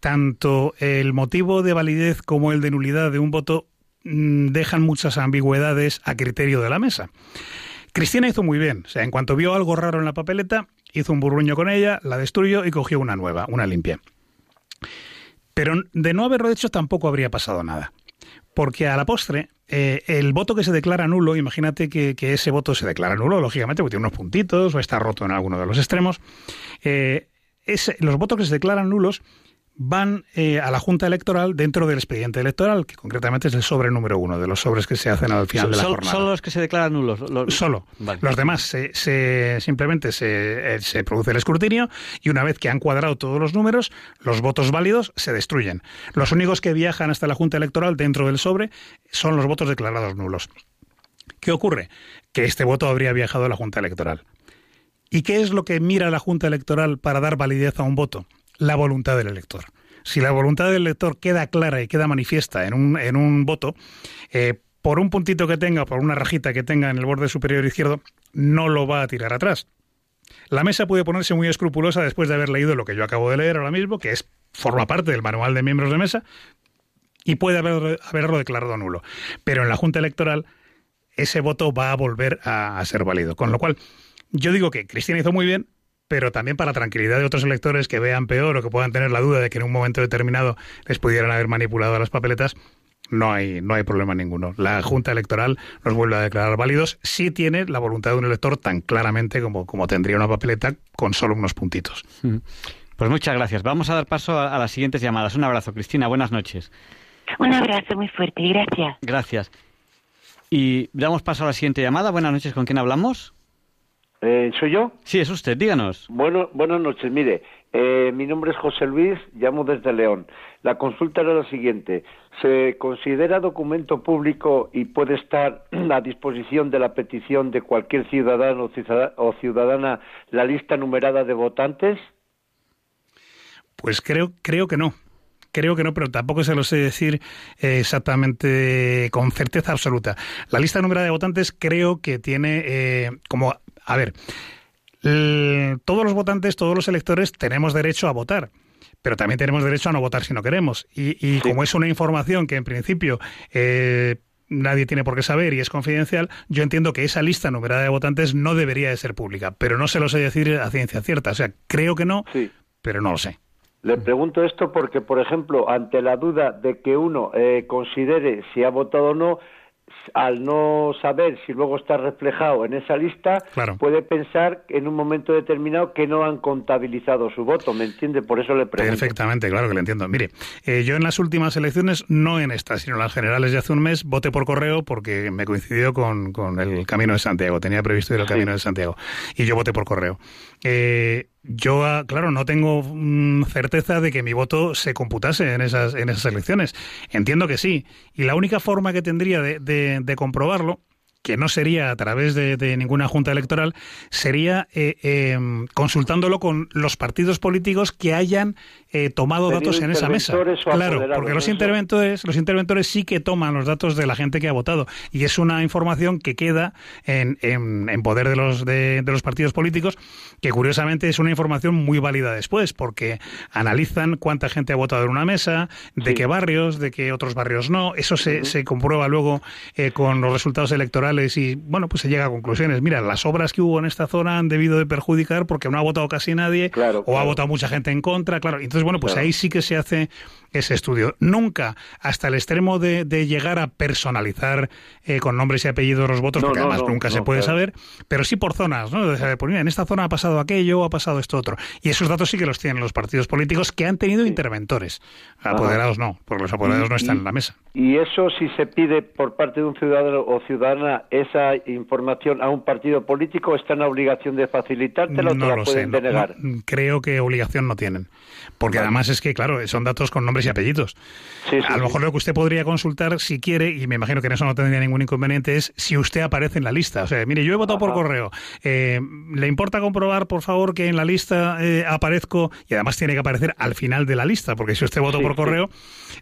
S2: tanto el motivo de validez como el de nulidad de un voto mm, dejan muchas ambigüedades a criterio de la mesa. Cristina hizo muy bien, o sea, en cuanto vio algo raro en la papeleta, hizo un burruño con ella, la destruyó y cogió una nueva, una limpia. Pero de no haberlo hecho tampoco habría pasado nada. Porque a la postre, eh, el voto que se declara nulo, imagínate que, ese voto se declara nulo, lógicamente, porque tiene unos puntitos o está roto en alguno de los extremos. Eh, los votos que se declaran nulos van eh, a la Junta Electoral dentro del expediente electoral, que concretamente es el sobre número uno de los sobres que se hacen al final de la jornada.
S1: ¿Solo los que se declaran nulos?
S2: Solo. Los demás se, simplemente se, se, produce el escrutinio y una vez que han cuadrado todos los números, los votos válidos se destruyen. Los únicos que viajan hasta la Junta Electoral dentro del sobre son los votos declarados nulos. ¿Qué ocurre? Que este voto habría viajado a la Junta Electoral. ¿Y qué es lo que mira la Junta Electoral para dar validez a un voto? La voluntad del elector. Si la voluntad del elector queda clara y queda manifiesta en un, en un voto, eh, por un puntito que tenga, por una rajita que tenga en el borde superior izquierdo, no lo va a tirar atrás. La mesa puede ponerse muy escrupulosa después de haber leído lo que yo acabo de leer ahora mismo, que es forma parte del manual de miembros de mesa, y puede haber, haberlo declarado nulo. Pero en la Junta Electoral ese voto va a volver a, a ser válido. Con lo cual, yo digo que Cristina hizo muy bien, pero también para la tranquilidad de otros electores que vean peor o que puedan tener la duda de que en un momento determinado les pudieran haber manipulado las papeletas, no hay, no hay problema ninguno. La Junta Electoral los vuelve a declarar válidos si tiene la voluntad de un elector tan claramente como, como tendría una papeleta con solo unos puntitos.
S1: Pues muchas gracias. Vamos a dar paso a, a las siguientes llamadas. Un abrazo, Cristina. Buenas noches.
S8: Un abrazo muy fuerte. Gracias.
S1: Gracias. Y damos paso a la siguiente llamada. Buenas noches. ¿Con quién hablamos?
S9: Eh, ¿Soy yo?
S1: Sí, es usted, díganos.
S9: Bueno, buenas noches, mire, eh, mi nombre es José Luis, llamo desde León. La consulta era la siguiente, ¿se considera documento público y puede estar a disposición de la petición de cualquier ciudadano o ciudadana la lista numerada de votantes?
S2: Pues creo, creo que no creo que no, pero tampoco se lo sé decir eh, exactamente con certeza absoluta. La lista numerada de votantes creo que tiene como a ver, todos los votantes, todos los electores tenemos derecho a votar pero también tenemos derecho a no votar si no queremos. Y, como es una información que en principio eh, nadie tiene por qué saber y es confidencial, yo entiendo que esa lista numerada de votantes no debería de ser pública, pero no se lo sé decir a ciencia cierta. O sea, creo que no, pero no lo sé.
S9: Le pregunto esto porque, por ejemplo, ante la duda de que uno eh, considere si ha votado o no, al no saber si luego está reflejado en esa lista, puede pensar en un momento determinado que no han contabilizado su voto, ¿me entiende? Por eso le pregunto.
S2: Perfectamente, claro que le entiendo. Mire, eh, yo en las últimas elecciones, no en estas, sino en las generales de hace un mes, voté por correo porque me coincidió con, el Camino de Santiago, tenía previsto ir al Camino de Santiago, y yo voté por correo. Eh, yo, ah, claro, no tengo mm, certeza de que mi voto se computase en esas, en esas elecciones. Entiendo que sí. Y la única forma que tendría de, de comprobarlo que no sería a través de, ninguna junta electoral, sería eh, em, consultándolo con los partidos políticos que hayan eh, tomado datos en esa mesa. Claro, porque los interventores, los interventores sí que toman los datos de la gente que ha votado y es una información que queda en, en, poder de los de, los partidos políticos, que curiosamente es una información muy válida después, porque analizan cuánta gente ha votado en una mesa, de qué barrios, de qué otros barrios no. Eso se, se comprueba luego eh, con los resultados electorales y, bueno, pues se llega a conclusiones. Mira, las obras que hubo en esta zona han debido de perjudicar porque no ha votado casi nadie o ha votado mucha gente en contra, claro. Entonces, bueno, pues ahí sí que se hace ese estudio. Nunca hasta el extremo de, llegar a personalizar eh, con nombres y apellidos los votos, porque además nunca se puede saber, pero sí por zonas, ¿no? De saber, pues mira, en esta zona ha pasado aquello, ha pasado esto otro. Y esos datos sí que los tienen los partidos políticos que han tenido interventores. Apoderados no, porque los apoderados no están en la mesa.
S9: Y eso si se pide por parte de un ciudadano o ciudadana esa información a un partido político, ¿está en la obligación de facilitártela o te la pueden denegar?
S2: creo que obligación no tienen. Porque además es que, claro, son datos con nombres y apellidos. a lo mejor lo que usted podría consultar, si quiere, y me imagino que en eso no tendría ningún inconveniente, es si usted aparece en la lista. O sea, mire, yo he votado por correo. Eh, ¿Le importa comprobar, por favor, que en la lista eh, aparezco? Y además tiene que aparecer al final de la lista, porque si usted votó por correo,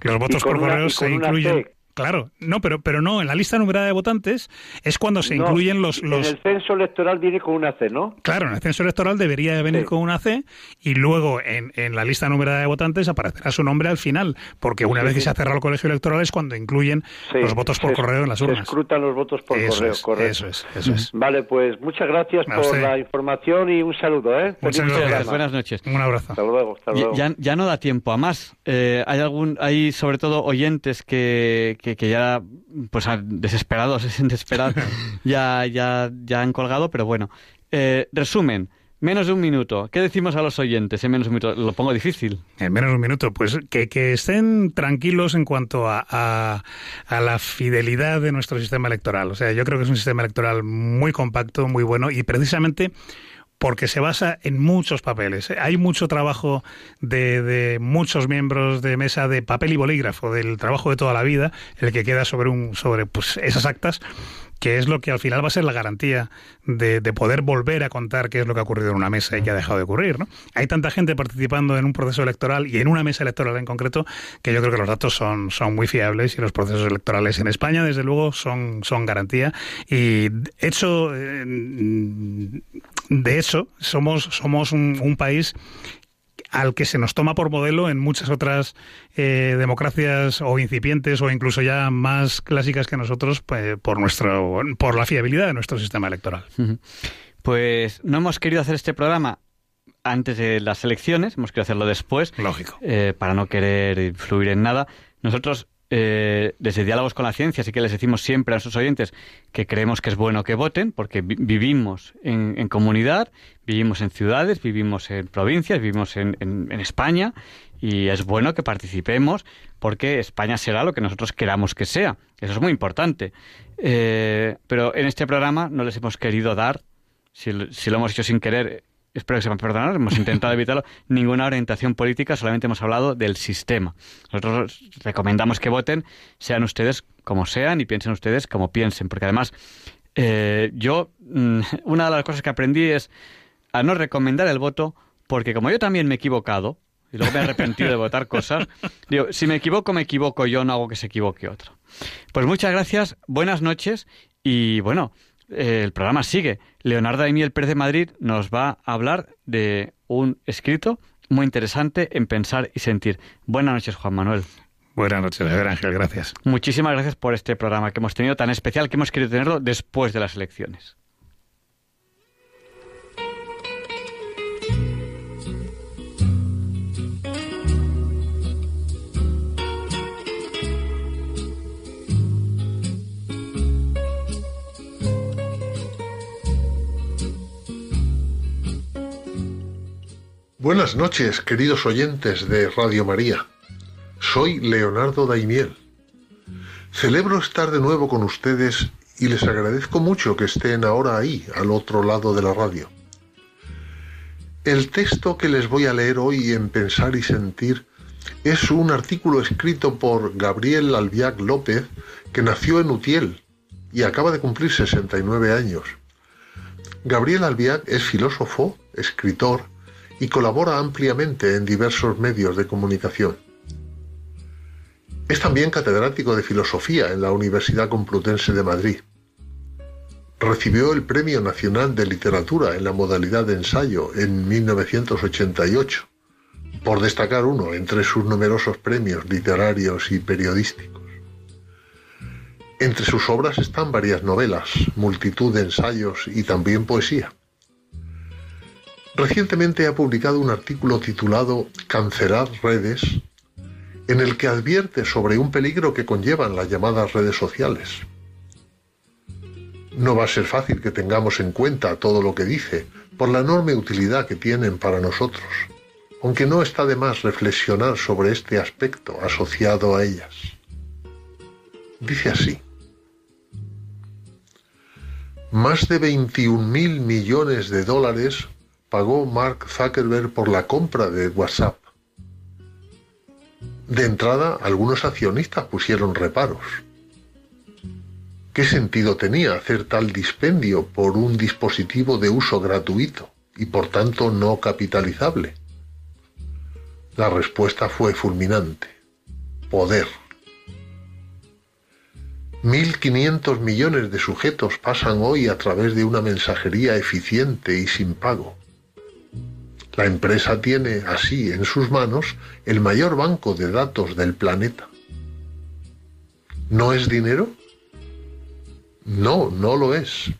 S2: los votos por correo se incluyen. Claro, no, pero, pero no, en la lista numerada de votantes es cuando se incluyen los, los...
S9: En el censo electoral viene con una C, ¿no?
S2: Claro, en el censo electoral debería venir con una C y luego en, en, la lista numerada de votantes aparecerá su nombre al final, porque una vez que se ha cerrado el colegio electoral es cuando incluyen los votos por correo en las urnas. Se
S9: escrutan los votos por correo, correcto.
S2: Eso es, eso es.
S9: Vale, pues muchas gracias por la información y un saludo, ¿eh?
S2: Muchas gracias.
S1: Buenas noches.
S2: Un abrazo.
S9: Hasta luego, hasta luego.
S1: Ya, ya no da tiempo a más. Eh, hay algún, hay sobre todo oyentes que, que, que ya pues desesperados, desesperados, ya, ya, ya han colgado, pero bueno. Eh, resumen, menos de un minuto. ¿Qué decimos a los oyentes en menos de un minuto? Lo pongo difícil.
S2: En menos de un minuto, pues que, que estén tranquilos en cuanto a, a, a, la fidelidad de nuestro sistema electoral. O sea, yo creo que es un sistema electoral muy compacto, muy bueno y precisamente porque se basa en muchos papeles. Hay mucho trabajo de, muchos miembros de mesa de papel y bolígrafo, del trabajo de toda la vida, el que queda sobre un sobre pues esas actas que es lo que al final va a ser la garantía de, de, poder volver a contar qué es lo que ha ocurrido en una mesa y que ha dejado de ocurrir. ¿no? Hay tanta gente participando en un proceso electoral y en una mesa electoral en concreto que yo creo que los datos son, son muy fiables y los procesos electorales en España, desde luego, son, son garantía. Y hecho, eh, de hecho, somos, somos un, un país al que se nos toma por modelo en muchas otras eh, democracias o incipientes o incluso ya más clásicas que nosotros pues, por nuestro por la fiabilidad de nuestro sistema electoral.
S1: Pues no hemos querido hacer este programa antes de las elecciones, hemos querido hacerlo después.
S2: Lógico.
S1: Eh, para no querer influir en nada. Nosotros eh, desde Diálogos con la Ciencia, así que les decimos siempre a nuestros oyentes que creemos que es bueno que voten, porque vi vivimos en, en, comunidad, vivimos en ciudades, vivimos en provincias, vivimos en, España, y es bueno que participemos, porque España será lo que nosotros queramos que sea. Eso es muy importante. Eh, pero en este programa no les hemos querido dar, si lo hemos hecho sin querer, espero que sepan perdonar, hemos intentado evitarlo, ninguna orientación política, solamente hemos hablado del sistema. Nosotros recomendamos que voten, sean ustedes como sean y piensen ustedes como piensen, porque además eh, yo, mm, una de las cosas que aprendí es a no recomendar el voto, porque como yo también me he equivocado, y luego me he arrepentido de votar cosas, digo, si me equivoco, me equivoco yo, no hago que se equivoque otro. Pues muchas gracias, buenas noches y bueno, el programa sigue. Leonardo Daimiel Pérez de Madrid nos va a hablar de un escrito muy interesante en pensar y sentir. Buenas noches, Juan Manuel.
S2: Buenas noches, Ángel, gracias.
S1: Muchísimas gracias por este programa que hemos tenido tan especial que hemos querido tenerlo después de las elecciones.
S10: Buenas noches, queridos oyentes de Radio María. Soy Leonardo Daimiel. Celebro estar de nuevo con ustedes y les agradezco mucho que estén ahora ahí, al otro lado de la radio. El texto que les voy a leer hoy en Pensar y Sentir es un artículo escrito por Gabriel Albiac López, que nació en Utiel y acaba de cumplir 69 años. Gabriel Albiac es filósofo, escritor, y colabora ampliamente en diversos medios de comunicación. Es también catedrático de filosofía en la Universidad Complutense de Madrid. Recibió el Premio Nacional de Literatura en la modalidad de ensayo en 1988, por destacar uno entre sus numerosos premios literarios y periodísticos. Entre sus obras están varias novelas, multitud de ensayos y también poesía. Recientemente ha publicado un artículo titulado Cancerar redes, en el que advierte sobre un peligro que conllevan las llamadas redes sociales. No va a ser fácil que tengamos en cuenta todo lo que dice, por la enorme utilidad que tienen para nosotros, aunque no está de más reflexionar sobre este aspecto asociado a ellas. Dice así. Más de 21 mil millones de dólares pagó Mark Zuckerberg por la compra de WhatsApp. De entrada, algunos accionistas pusieron reparos. ¿Qué sentido tenía hacer tal dispendio por un dispositivo de uso gratuito y por tanto no capitalizable? La respuesta fue fulminante. Poder. 1.500 millones de sujetos pasan hoy a través de una mensajería eficiente y sin pago. La empresa tiene así en sus manos el mayor banco de datos del planeta. ¿No es dinero? No, no lo es.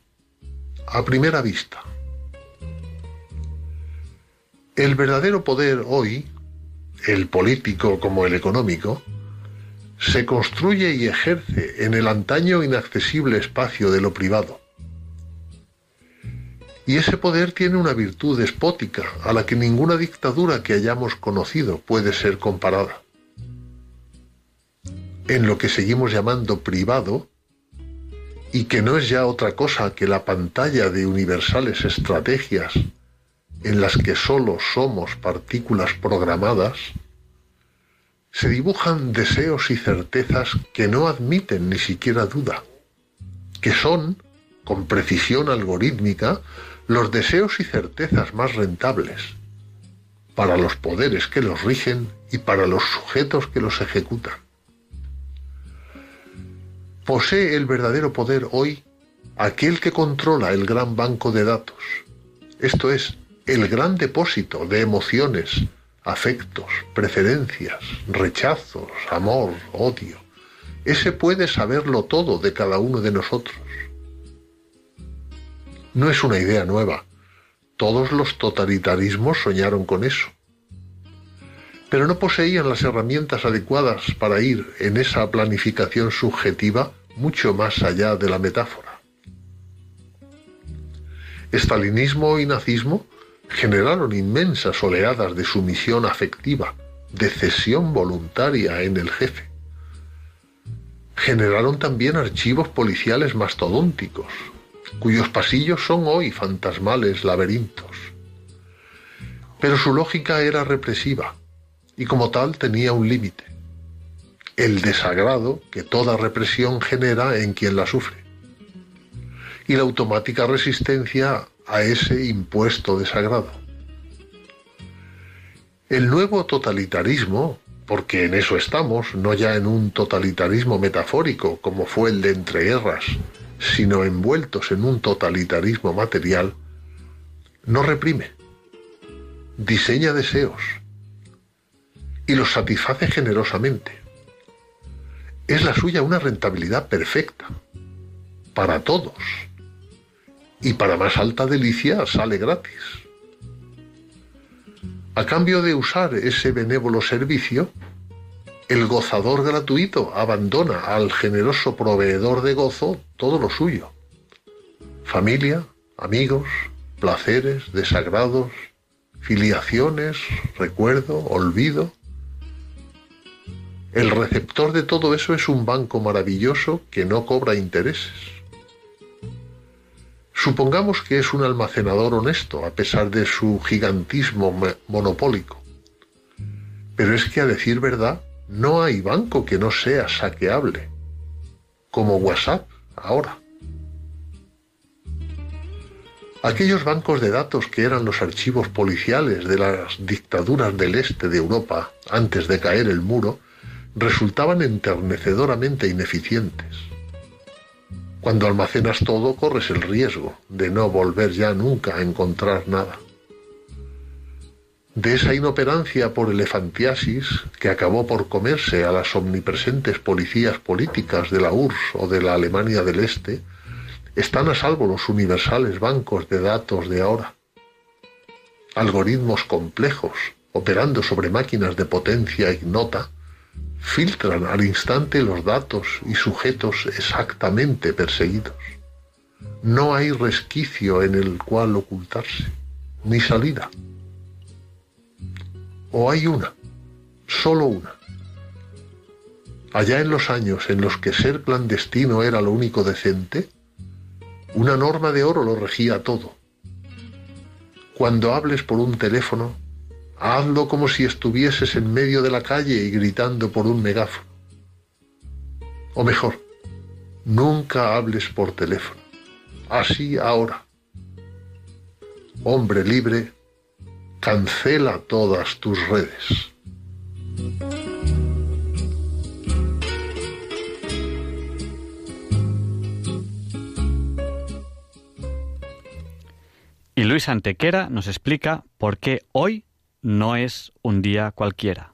S10: A primera vista. El verdadero poder hoy, el político como el económico, se construye y ejerce en el antaño inaccesible espacio de lo privado. Y ese poder tiene una virtud despótica a la que ninguna dictadura que hayamos conocido puede ser comparada. En lo que seguimos llamando privado, y que no es ya otra cosa que la pantalla de universales estrategias en las que solo somos partículas programadas, se dibujan deseos y certezas que no admiten ni siquiera duda, que son, con precisión algorítmica, los deseos y certezas más rentables para los poderes que los rigen y para los sujetos que los ejecutan. Posee el verdadero poder hoy aquel que controla el gran banco de datos, esto es, el gran depósito de emociones, afectos, preferencias, rechazos, amor, odio. Ese puede saberlo todo de cada uno de nosotros. No es una idea nueva. Todos los totalitarismos soñaron con eso. Pero no poseían las herramientas adecuadas para ir en esa planificación subjetiva mucho más allá de la metáfora. Estalinismo y nazismo generaron inmensas oleadas de sumisión afectiva, de cesión voluntaria en el jefe. Generaron también archivos policiales mastodónticos, cuyos pasillos son hoy fantasmales laberintos. Pero su lógica era represiva y como tal tenía un límite, el desagrado que toda represión genera en quien la sufre, y la automática resistencia a ese impuesto desagrado. El nuevo totalitarismo, porque en eso estamos, no ya en un totalitarismo metafórico como fue el de entreguerras, sino envueltos en un totalitarismo material, no reprime, diseña deseos y los satisface generosamente. Es la suya una rentabilidad perfecta, para todos, y para más alta delicia sale gratis. A cambio de usar ese benévolo servicio, el gozador gratuito abandona al generoso proveedor de gozo todo lo suyo. Familia, amigos, placeres, desagrados, filiaciones, recuerdo, olvido. El receptor de todo eso es un banco maravilloso que no cobra intereses. Supongamos que es un almacenador honesto, a pesar de su gigantismo monopólico. Pero es que a decir verdad, no hay banco que no sea saqueable, como WhatsApp ahora. Aquellos bancos de datos que eran los archivos policiales de las dictaduras del este de Europa antes de caer el muro, resultaban enternecedoramente ineficientes. Cuando almacenas todo corres el riesgo de no volver ya nunca a encontrar nada. De esa inoperancia por elefantiasis que acabó por comerse a las omnipresentes policías políticas de la URSS o de la Alemania del Este, están a salvo los universales bancos de datos de ahora. Algoritmos complejos, operando sobre máquinas de potencia ignota, filtran al instante los datos y sujetos exactamente perseguidos. No hay resquicio en el cual ocultarse, ni salida. O hay una, solo una. Allá en los años en los que ser clandestino era lo único decente, una norma de oro lo regía todo. Cuando hables por un teléfono, Hazlo como si estuvieses en medio de la calle y gritando por un megáfono. O mejor, nunca hables por teléfono. Así ahora. Hombre libre, cancela todas tus redes.
S1: Y Luis Antequera nos explica por qué hoy no es un día cualquiera.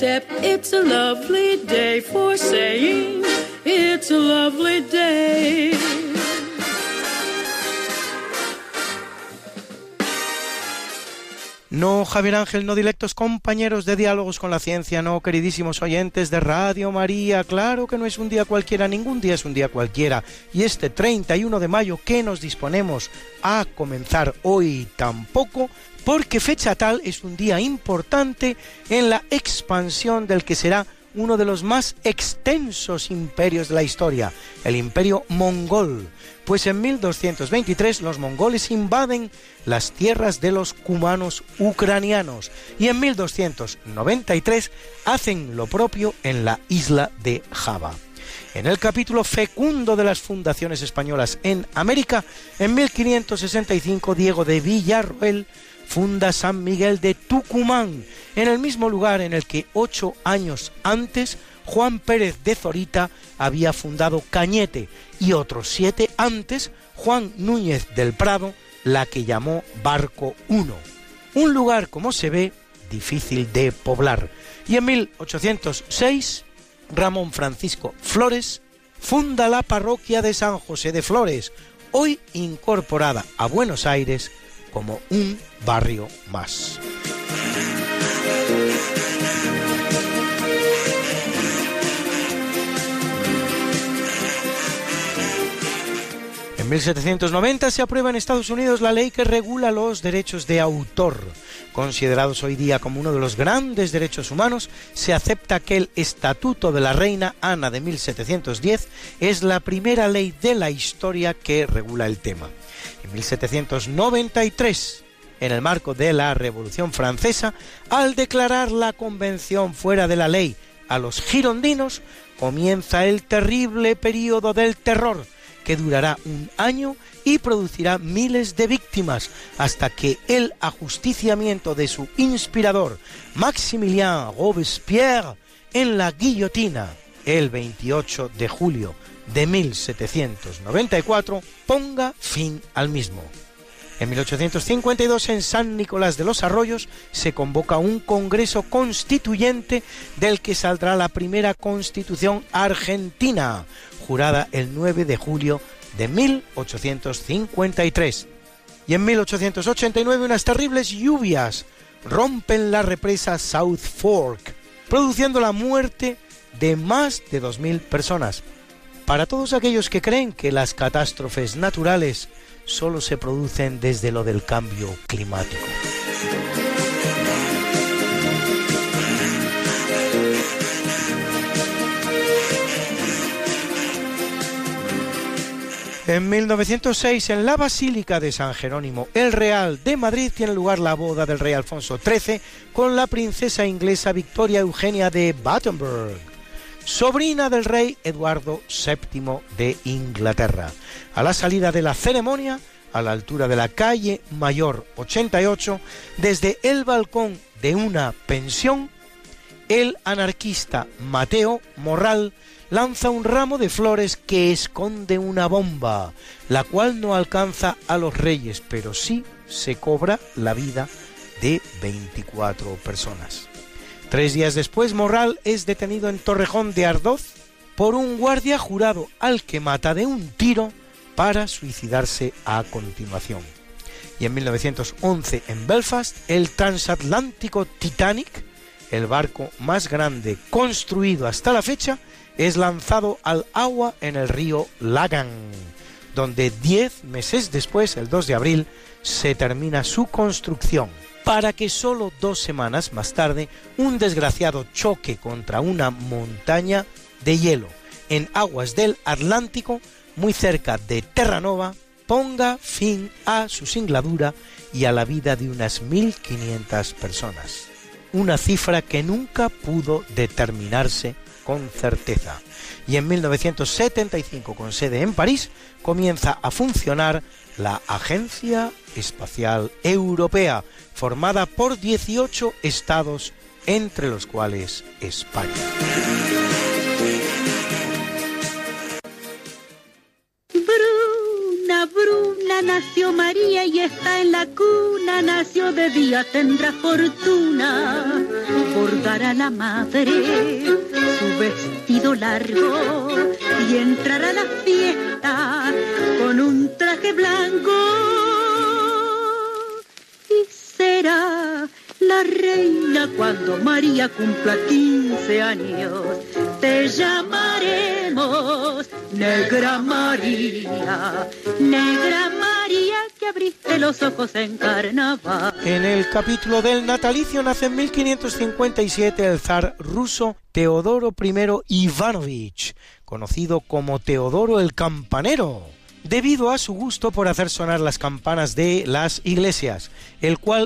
S11: It's a lovely day for saying it's a lovely day.
S12: No, Javier Ángel, no directos compañeros de diálogos con la ciencia, no, queridísimos oyentes de Radio María, claro que no es un día cualquiera, ningún día es un día cualquiera. Y este 31 de mayo que nos disponemos a comenzar hoy tampoco, porque fecha tal es un día importante en la expansión del que será uno de los más extensos imperios de la historia, el imperio mongol, pues en 1223 los mongoles invaden las tierras de los cumanos ucranianos y en 1293 hacen lo propio en la isla de Java. En el capítulo fecundo de las fundaciones españolas en América, en 1565 Diego de Villarroel funda San Miguel de Tucumán, en el mismo lugar en el que ocho años antes Juan Pérez de Zorita había fundado Cañete y otros siete antes Juan Núñez del Prado la que llamó Barco I. Un lugar, como se ve, difícil de poblar. Y en 1806, Ramón Francisco Flores funda la parroquia de San José de Flores, hoy incorporada a Buenos Aires como un barrio más. En 1790 se aprueba en Estados Unidos la ley que regula los derechos de autor. Considerados hoy día como uno de los grandes derechos humanos, se acepta que el Estatuto de la Reina Ana de 1710 es la primera ley de la historia que regula el tema. En 1793, en el marco de la Revolución Francesa, al declarar la Convención fuera de la ley a los girondinos, comienza el terrible período del terror, que durará un año y producirá miles de víctimas hasta que el ajusticiamiento de su inspirador, Maximilien Robespierre, en la guillotina el 28 de julio de 1794 ponga fin al mismo. En 1852 en San Nicolás de los Arroyos se convoca un Congreso Constituyente del que saldrá la primera Constitución argentina, jurada el 9 de julio de 1853. Y en 1889 unas terribles lluvias rompen la represa South Fork, produciendo la muerte de más de 2.000 personas. Para todos aquellos que creen que las catástrofes naturales solo se producen desde lo del cambio climático. En 1906, en la Basílica de San Jerónimo el Real de Madrid, tiene lugar la boda del rey Alfonso XIII con la princesa inglesa Victoria Eugenia de Battenberg, sobrina del rey Eduardo VII de Inglaterra. A la salida de la ceremonia, a la altura de la calle Mayor 88, desde el balcón de una pensión, el anarquista Mateo Morral lanza un ramo de flores que esconde una bomba, la cual no alcanza a los reyes, pero sí se cobra la vida de 24 personas. Tres días después, Morral es detenido en Torrejón de Ardoz por un guardia jurado al que mata de un tiro para suicidarse a continuación. Y en 1911 en Belfast, el transatlántico Titanic, el barco más grande construido hasta la fecha, es lanzado al agua en el río Lagan, donde diez meses después, el 2 de abril, se termina su construcción, para que solo dos semanas más tarde un desgraciado choque contra una montaña de hielo en aguas del Atlántico, muy cerca de Terranova, ponga fin a su singladura y a la vida de unas 1.500 personas, una cifra que nunca pudo determinarse con certeza. Y en 1975, con sede en París, comienza a funcionar la Agencia Espacial Europea, formada por 18 estados, entre los cuales España.
S13: Bruna, Bruna, nació María y está en la cuna, nació de día, tendrá fortuna, bordará la madre su vestido largo y entrará a la fiesta con un traje blanco será la reina cuando María cumpla 15 años. Te llamaremos Negra María, Negra María que abriste los ojos en carnaval.
S12: En el capítulo del natalicio nace en 1557 el zar ruso Teodoro I Ivanovich, conocido como Teodoro el Campanero debido a su gusto por hacer sonar las campanas de las iglesias, el cual